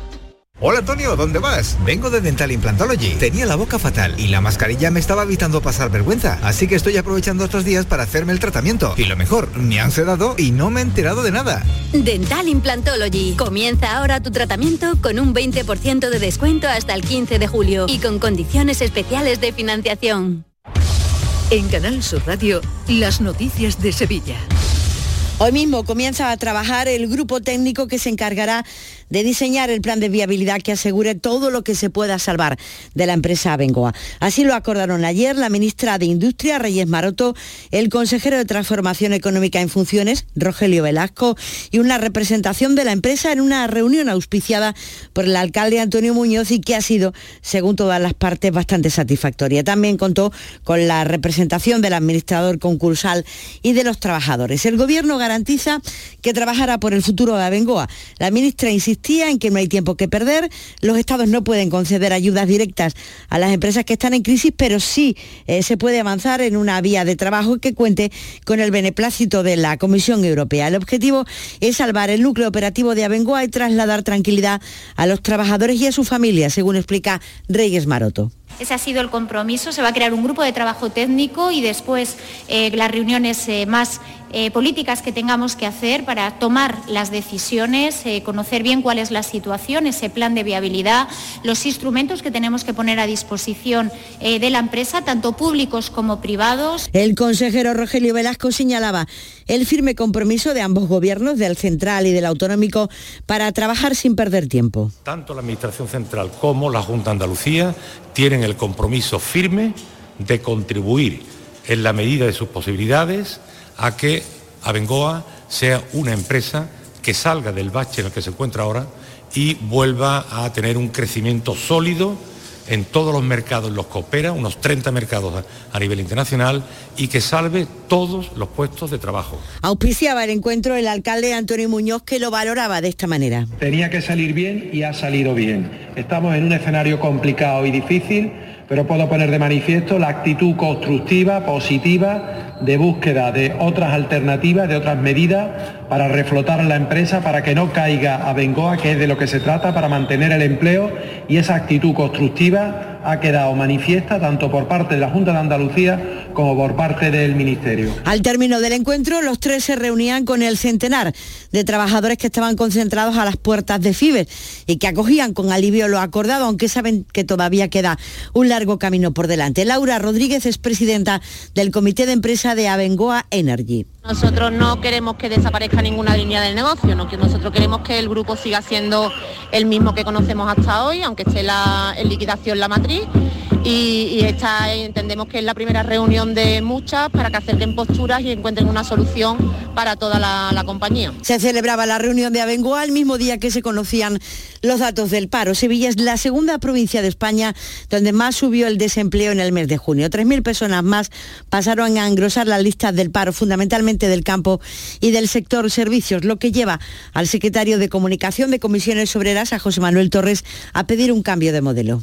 Hola Antonio, ¿dónde vas? Vengo de Dental Implantology. Tenía la boca fatal y la mascarilla me estaba evitando pasar vergüenza, así que estoy aprovechando estos días para hacerme el tratamiento. Y lo mejor, me han sedado y no me he enterado de nada. Dental Implantology. Comienza ahora tu tratamiento con un 20% de descuento hasta el 15 de julio y con condiciones especiales de financiación. En Canal Sur Radio, las noticias de Sevilla. Hoy mismo comienza a trabajar el grupo técnico que se encargará de diseñar el plan de viabilidad que asegure todo lo que se pueda salvar de la empresa Abengoa. Así lo acordaron ayer la ministra de Industria, Reyes Maroto, el consejero de Transformación Económica en Funciones, Rogelio Velasco, y una representación de la empresa en una reunión auspiciada por el alcalde Antonio Muñoz y que ha sido, según todas las partes, bastante satisfactoria. También contó con la representación del administrador concursal y de los trabajadores. El gobierno garantiza que trabajará por el futuro de Abengoa. La ministra insistía en que no hay tiempo que perder. Los estados no pueden conceder ayudas directas a las empresas que están en crisis, pero sí eh, se puede avanzar en una vía de trabajo que cuente con el beneplácito de la Comisión Europea. El objetivo es salvar el núcleo operativo de Abengoa y trasladar tranquilidad a los trabajadores y a su familia, según explica Reyes Maroto. Ese ha sido el compromiso. Se va a crear un grupo de trabajo técnico y después eh, las reuniones eh, más eh, políticas que tengamos que hacer para tomar las decisiones, eh, conocer bien cuál es la situación, ese plan de viabilidad, los instrumentos que tenemos que poner a disposición eh, de la empresa, tanto públicos como privados. El consejero Rogelio Velasco señalaba el firme compromiso de ambos gobiernos, del central y del autonómico, para trabajar sin perder tiempo. Tanto la Administración Central como la Junta de Andalucía tienen el compromiso firme de contribuir en la medida de sus posibilidades a que Abengoa sea una empresa que salga del bache en el que se encuentra ahora y vuelva a tener un crecimiento sólido en todos los mercados en los que opera, unos 30 mercados a, a nivel internacional, y que salve todos los puestos de trabajo. Auspiciaba el encuentro el alcalde Antonio Muñoz, que lo valoraba de esta manera. Tenía que salir bien y ha salido bien. Estamos en un escenario complicado y difícil, pero puedo poner de manifiesto la actitud constructiva, positiva, de búsqueda de otras alternativas, de otras medidas para reflotar la empresa, para que no caiga a Bengoa, que es de lo que se trata, para mantener el empleo y esa actitud constructiva ha quedado manifiesta tanto por parte de la Junta de Andalucía como por parte del Ministerio. Al término del encuentro, los tres se reunían con el centenar de trabajadores que estaban concentrados a las puertas de FIBES y que acogían con alivio lo acordado, aunque saben que todavía queda un largo camino por delante. Laura Rodríguez es presidenta del Comité de Empresa de Abengoa Energy. Nosotros no queremos que desaparezca ninguna línea del negocio, nosotros queremos que el grupo siga siendo el mismo que conocemos hasta hoy, aunque esté la, en liquidación la matriz. Y, esta entendemos que es la primera reunión de muchas para que acerquen posturas y encuentren una solución para toda la, la compañía. Se celebraba la reunión de Abengoa el mismo día que se conocían los datos del paro. Sevilla es la segunda provincia de España donde más subió el desempleo en el mes de junio. 3.000 personas más pasaron a engrosar las listas del paro, fundamentalmente del campo y del sector servicios, lo que lleva al secretario de Comunicación de Comisiones Obreras, a José Manuel Torres, a pedir un cambio de modelo.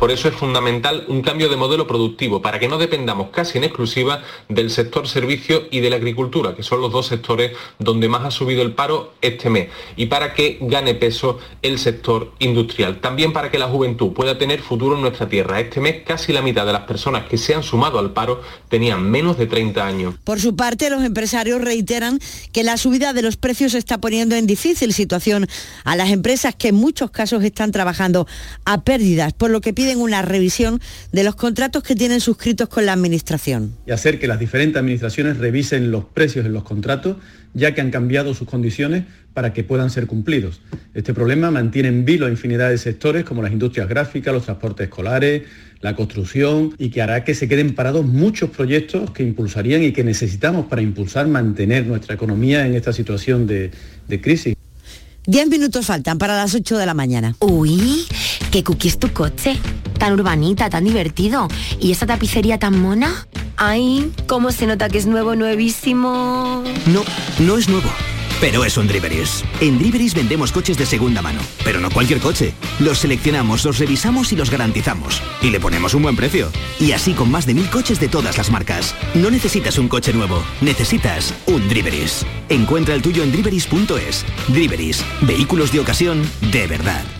Por eso es fundamental un cambio de modelo productivo, para que no dependamos casi en exclusiva del sector servicio y de la agricultura, que son los dos sectores donde más ha subido el paro este mes, y para que gane peso el sector industrial. También para que la juventud pueda tener futuro en nuestra tierra. Este mes casi la mitad de las personas que se han sumado al paro tenían menos de 30 años. Por su parte, los empresarios reiteran que la subida de los precios está poniendo en difícil situación a las empresas que en muchos casos están trabajando a pérdidas, por lo que piden una revisión de los contratos que tienen suscritos con la Administración. y hacer que las diferentes administraciones revisen los precios en los contratos, ya que han cambiado sus condiciones para que puedan ser cumplidos. Este problema mantiene en vilo a infinidad de sectores como las industrias gráficas, los transportes escolares, la construcción y que hará que se queden parados muchos proyectos que impulsarían y que necesitamos para impulsar, mantener nuestra economía en esta situación de, de crisis. Diez minutos faltan para las 8 de la mañana. Uy, qué cookie es tu coche. Tan urbanita, tan divertido. ¿Y esa tapicería tan mona? Ay, cómo se nota que es nuevo, nuevísimo. No, no es nuevo. Pero es un Driveris. En Driveris vendemos coches de segunda mano. Pero no cualquier coche. Los seleccionamos, los revisamos y los garantizamos. Y le ponemos un buen precio. Y así con más de mil coches de todas las marcas. No necesitas un coche nuevo. Necesitas un Driveris. Encuentra el tuyo en driveris.es. Driveris. Vehículos de ocasión de verdad.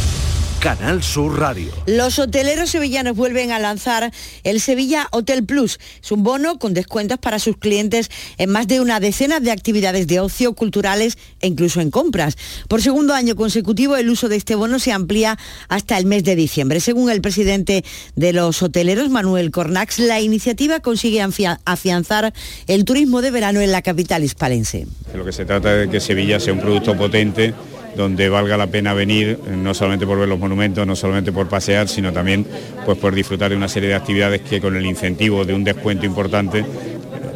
Canal Sur Radio. Los hoteleros sevillanos vuelven a lanzar el Sevilla Hotel Plus. Es un bono con descuentos para sus clientes en más de una decena de actividades de ocio, culturales e incluso en compras. Por segundo año consecutivo, el uso de este bono se amplía hasta el mes de diciembre. Según el presidente de los hoteleros, Manuel Cornax, la iniciativa consigue afia- afianzar el turismo de verano en la capital hispalense. Lo que se trata es de que Sevilla sea un producto potente donde valga la pena venir, no solamente por ver los monumentos, no solamente por pasear, sino también pues, por disfrutar de una serie de actividades que con el incentivo de un descuento importante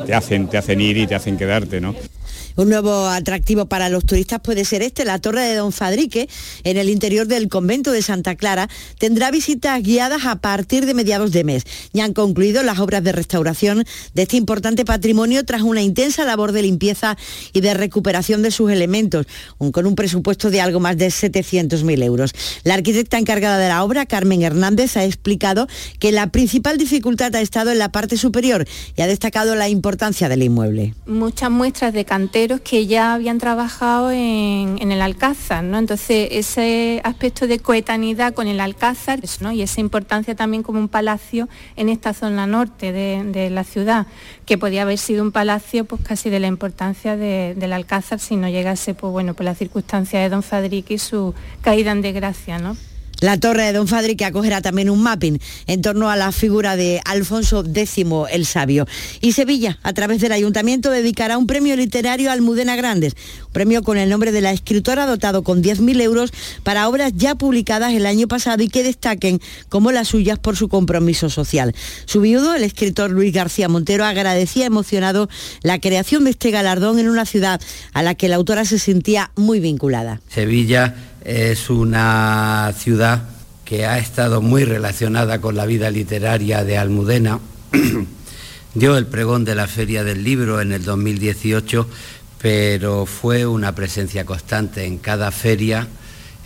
te hacen, te hacen ir y te hacen quedarte. ¿no? Un nuevo atractivo para los turistas puede ser este, la Torre de Don Fadrique, en el interior del convento de Santa Clara. Tendrá visitas guiadas a partir de mediados de mes. Ya han concluido las obras de restauración de este importante patrimonio tras una intensa labor de limpieza y de recuperación de sus elementos, con un presupuesto de algo más de 700.000 euros. La arquitecta encargada de la obra, Carmen Hernández, ha explicado que la principal dificultad ha estado en la parte superior y ha destacado la importancia del inmueble. muchas muestras de que ya habían trabajado en, el Alcázar, ¿no? Entonces ese aspecto de coetanidad con el Alcázar y esa importancia también como un palacio en esta zona norte de, la ciudad, que podía haber sido un palacio pues casi de la importancia de- del Alcázar si no llegase pues bueno por la circunstancia de Don Fadrique y su caída en desgracia, ¿no? La torre de Don Fadri que acogerá también un mapping en torno a la figura de Alfonso X el Sabio. Y Sevilla, a través del ayuntamiento, dedicará un premio literario a Almudena Grandes, un premio con el nombre de la escritora dotado con 10.000 euros para obras ya publicadas el año pasado y que destaquen como las suyas por su compromiso social. Su viudo, el escritor Luis García Montero, agradecía emocionado la creación de este galardón en una ciudad a la que la autora se sentía muy vinculada. Sevilla es una ciudad que ha estado muy relacionada con la vida literaria de Almudena. Dio el pregón de la Feria del Libro en el 2018, pero fue una presencia constante en cada feria,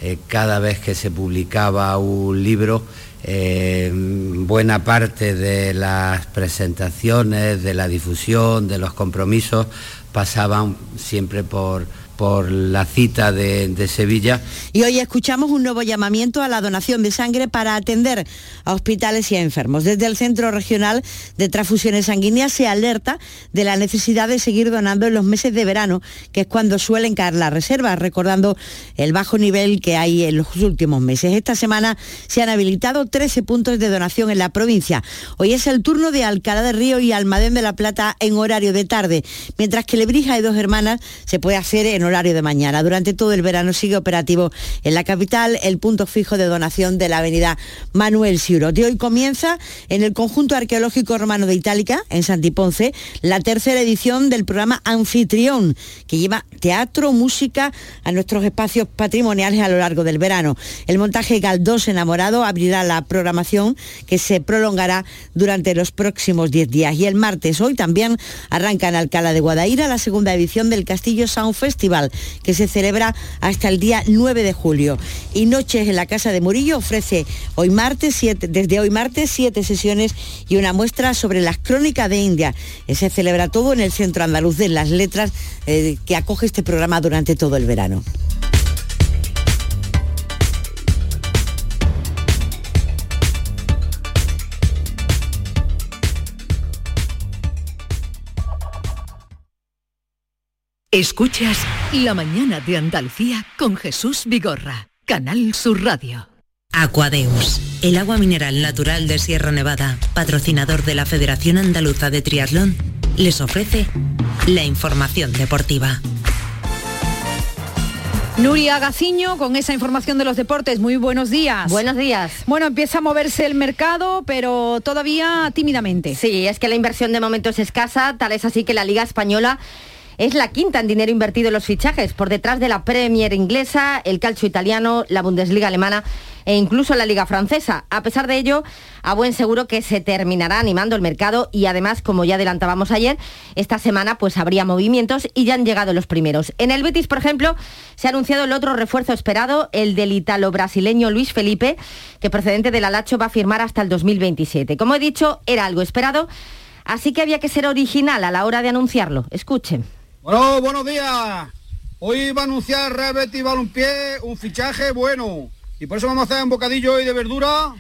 eh, cada vez que se publicaba un libro. eh, buena parte de las presentaciones, de la difusión, de los compromisos, pasaban siempre por, por la cita de, Sevilla. Y hoy escuchamos un nuevo llamamiento a la donación de sangre para atender a hospitales y a enfermos. Desde el Centro Regional de Transfusiones Sanguíneas se alerta de la necesidad de seguir donando en los meses de verano, que es cuando suelen caer las reservas, recordando el bajo nivel que hay en los últimos meses. Esta semana se han habilitado 13 puntos de donación en la provincia. Hoy es el turno de Alcalá de Río y Almadén de la Plata en horario de tarde, mientras que Lebrija y Dos Hermanas se puede hacer en horario de mañana. Durante todo el verano sigue operativo en la capital el punto fijo de donación de la avenida Manuel Siuro. De hoy comienza en el conjunto arqueológico romano de Itálica, en Santiponce, la tercera edición del programa Anfitrión, que lleva teatro, música a nuestros espacios patrimoniales a lo largo del verano. El montaje Galdós Enamorado abrirá la programación que se prolongará durante los próximos 10 días. Y el martes, hoy también, arranca en Alcalá de Guadaira la segunda edición del Castillo Sound Festival, que se celebra hasta el día 9 de julio. Y Noches en la Casa de Murillo ofrece hoy martes, siete, desde hoy martes, siete sesiones y una muestra sobre las crónicas de India. Eh, Se celebra todo en el Centro Andaluz de las Letras, eh, que acoge este programa durante todo el verano. Escuchas La mañana de Andalucía con Jesús Vigorra, Canal Sur Radio. Aquadeus, el agua mineral natural de Sierra Nevada, patrocinador de la Federación Andaluza de Triatlón, les ofrece la información deportiva. Nuria Gaciño con esa información de los deportes. Muy buenos días. Buenos días. Bueno, empieza a moverse el mercado, pero todavía tímidamente. Sí, es que la inversión de momento es escasa, tal es así que la Liga Española es la quinta en dinero invertido en los fichajes, por detrás de la Premier inglesa, el calcio italiano, la Bundesliga alemana e incluso la Liga francesa. A pesar de ello, a buen seguro que se terminará animando el mercado y además, como ya adelantábamos ayer, esta semana pues habría movimientos y ya han llegado los primeros. En el Betis, por ejemplo, se ha anunciado el otro refuerzo esperado, el del italo-brasileño Luis Felipe, que procedente del Alacho va a firmar hasta el 2027. Como he dicho, era algo esperado, así que había que ser original a la hora de anunciarlo. Escuchen. Bueno, buenos días. Hoy va a anunciar Real Betis Balompié un fichaje bueno. Y por eso vamos a hacer un bocadillo hoy de verdura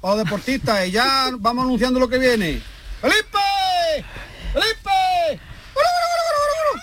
para los deportistas. Y ya vamos anunciando lo que viene. ¡Felipe! ¡Felipe!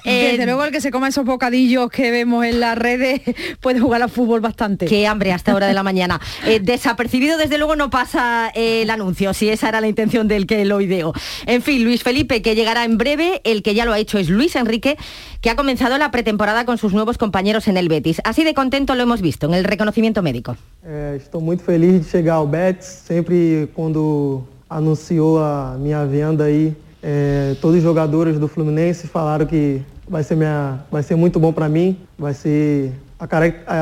Desde luego el que se coma esos bocadillos que vemos en las redes puede jugar al fútbol bastante. Qué hambre hasta hora de la mañana. Eh, desapercibido desde luego no pasa eh, el anuncio, si esa era la intención del que lo ideó. En fin, Luis Felipe que llegará en breve, el que ya lo ha hecho es Luis Enrique, que ha comenzado la pretemporada con sus nuevos compañeros en el Betis. Así de contento lo hemos visto en el reconocimiento médico. É, estou muito feliz de chegar ao Betis. Sempre quando anunciou a minha venda aí, é, todos os jogadores do Fluminense falaram que vai ser, minha, vai ser muito bom para mim. Vai ser a,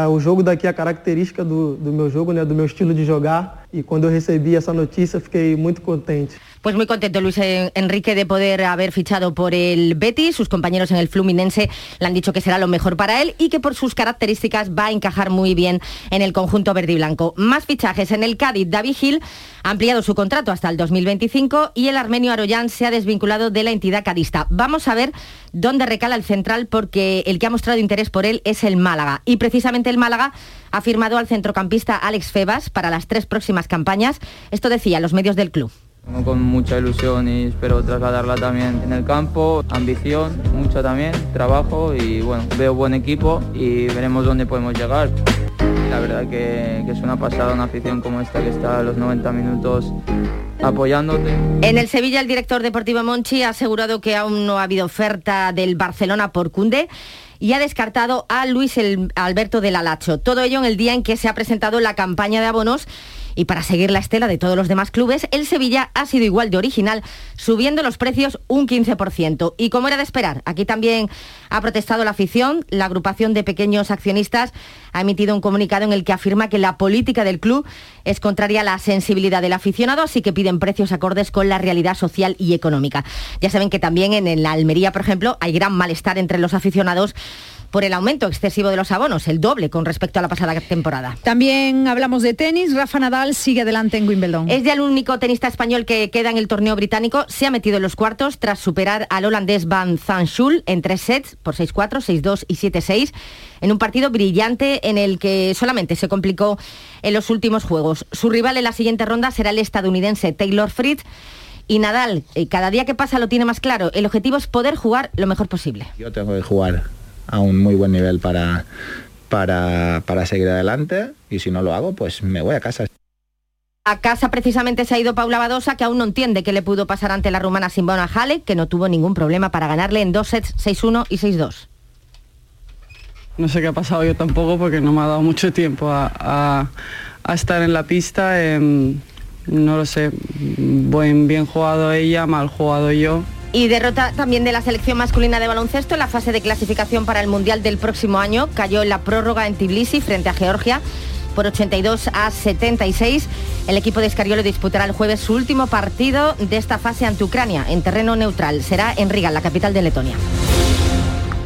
a- o jogo daqui, a característica do, do meu jogo, né, do meu estilo de jogar. E quando eu recebi essa notícia, fiquei muito contente. Pues muy contento Luis En- Enrique de poder haber fichado por el Betis. Sus compañeros en el Fluminense le han dicho que será lo mejor para él y que por sus características va a encajar muy bien en el conjunto verde y blanco. Más fichajes en el Cádiz. David Gil ha ampliado su contrato hasta el 2025 y el armenio Aroyán se ha desvinculado de la entidad cadista. Vamos a ver dónde recala el central porque el que ha mostrado interés por él es el Málaga. Y precisamente el Málaga ha firmado al centrocampista Alex Febas para las tres próximas campañas. Esto decía los medios del club. Con mucha ilusión y espero trasladarla también en el campo, ambición, mucho también, trabajo y bueno, veo buen equipo y veremos dónde podemos llegar. La verdad que, que es una pasada una afición como esta que está a los 90 minutos apoyándote. En el Sevilla, el director deportivo Monchi ha asegurado que aún no ha habido oferta del Barcelona por Cunde y ha descartado a Luis Alberto del Alacho. Todo ello en el día en que se ha presentado la campaña de abonos y para seguir la estela de todos los demás clubes, el Sevilla ha sido igual de original, subiendo los precios un 15%. Y como era de esperar, aquí también ha protestado la afición. La agrupación de pequeños accionistas ha emitido un comunicado en el que afirma que la política del club es contraria a la sensibilidad del aficionado, así que piden precios acordes con la realidad social y económica. Ya saben que también en la Almería, por ejemplo, hay gran malestar entre los aficionados por el aumento excesivo de los abonos, el doble con respecto a la pasada temporada. También hablamos de tenis. Rafa Nadal sigue adelante en Wimbledon. Es ya el único tenista español que queda en el torneo británico. Se ha metido en los cuartos tras superar al holandés Van Zanschul en tres sets por 6-4, 6-2 y 7-6 en un partido brillante en el que solamente se complicó en los últimos juegos. Su rival en la siguiente ronda será el estadounidense Taylor Fritz. Y Nadal, eh, cada día que pasa lo tiene más claro. El objetivo es poder jugar lo mejor posible. Yo tengo que jugar a un muy buen nivel para, para, para seguir adelante y si no lo hago, pues me voy a casa. A casa precisamente se ha ido Paula Badosa, que aún no entiende qué le pudo pasar ante la rumana Simbona Halep, que no tuvo ningún problema para ganarle en dos sets 6-1 y 6-2. No sé qué ha pasado yo tampoco porque no me ha dado mucho tiempo a, estar en la pista. Em, no lo sé, buen, bien jugado ella, mal jugado yo. Y derrota también de la selección masculina de baloncesto en la fase de clasificación para el Mundial del próximo año. Cayó en la prórroga en Tbilisi frente a Georgia por 82 a 76. El equipo de Escariolo disputará el jueves su último partido de esta fase ante Ucrania en terreno neutral. Será en Riga, la capital de Letonia.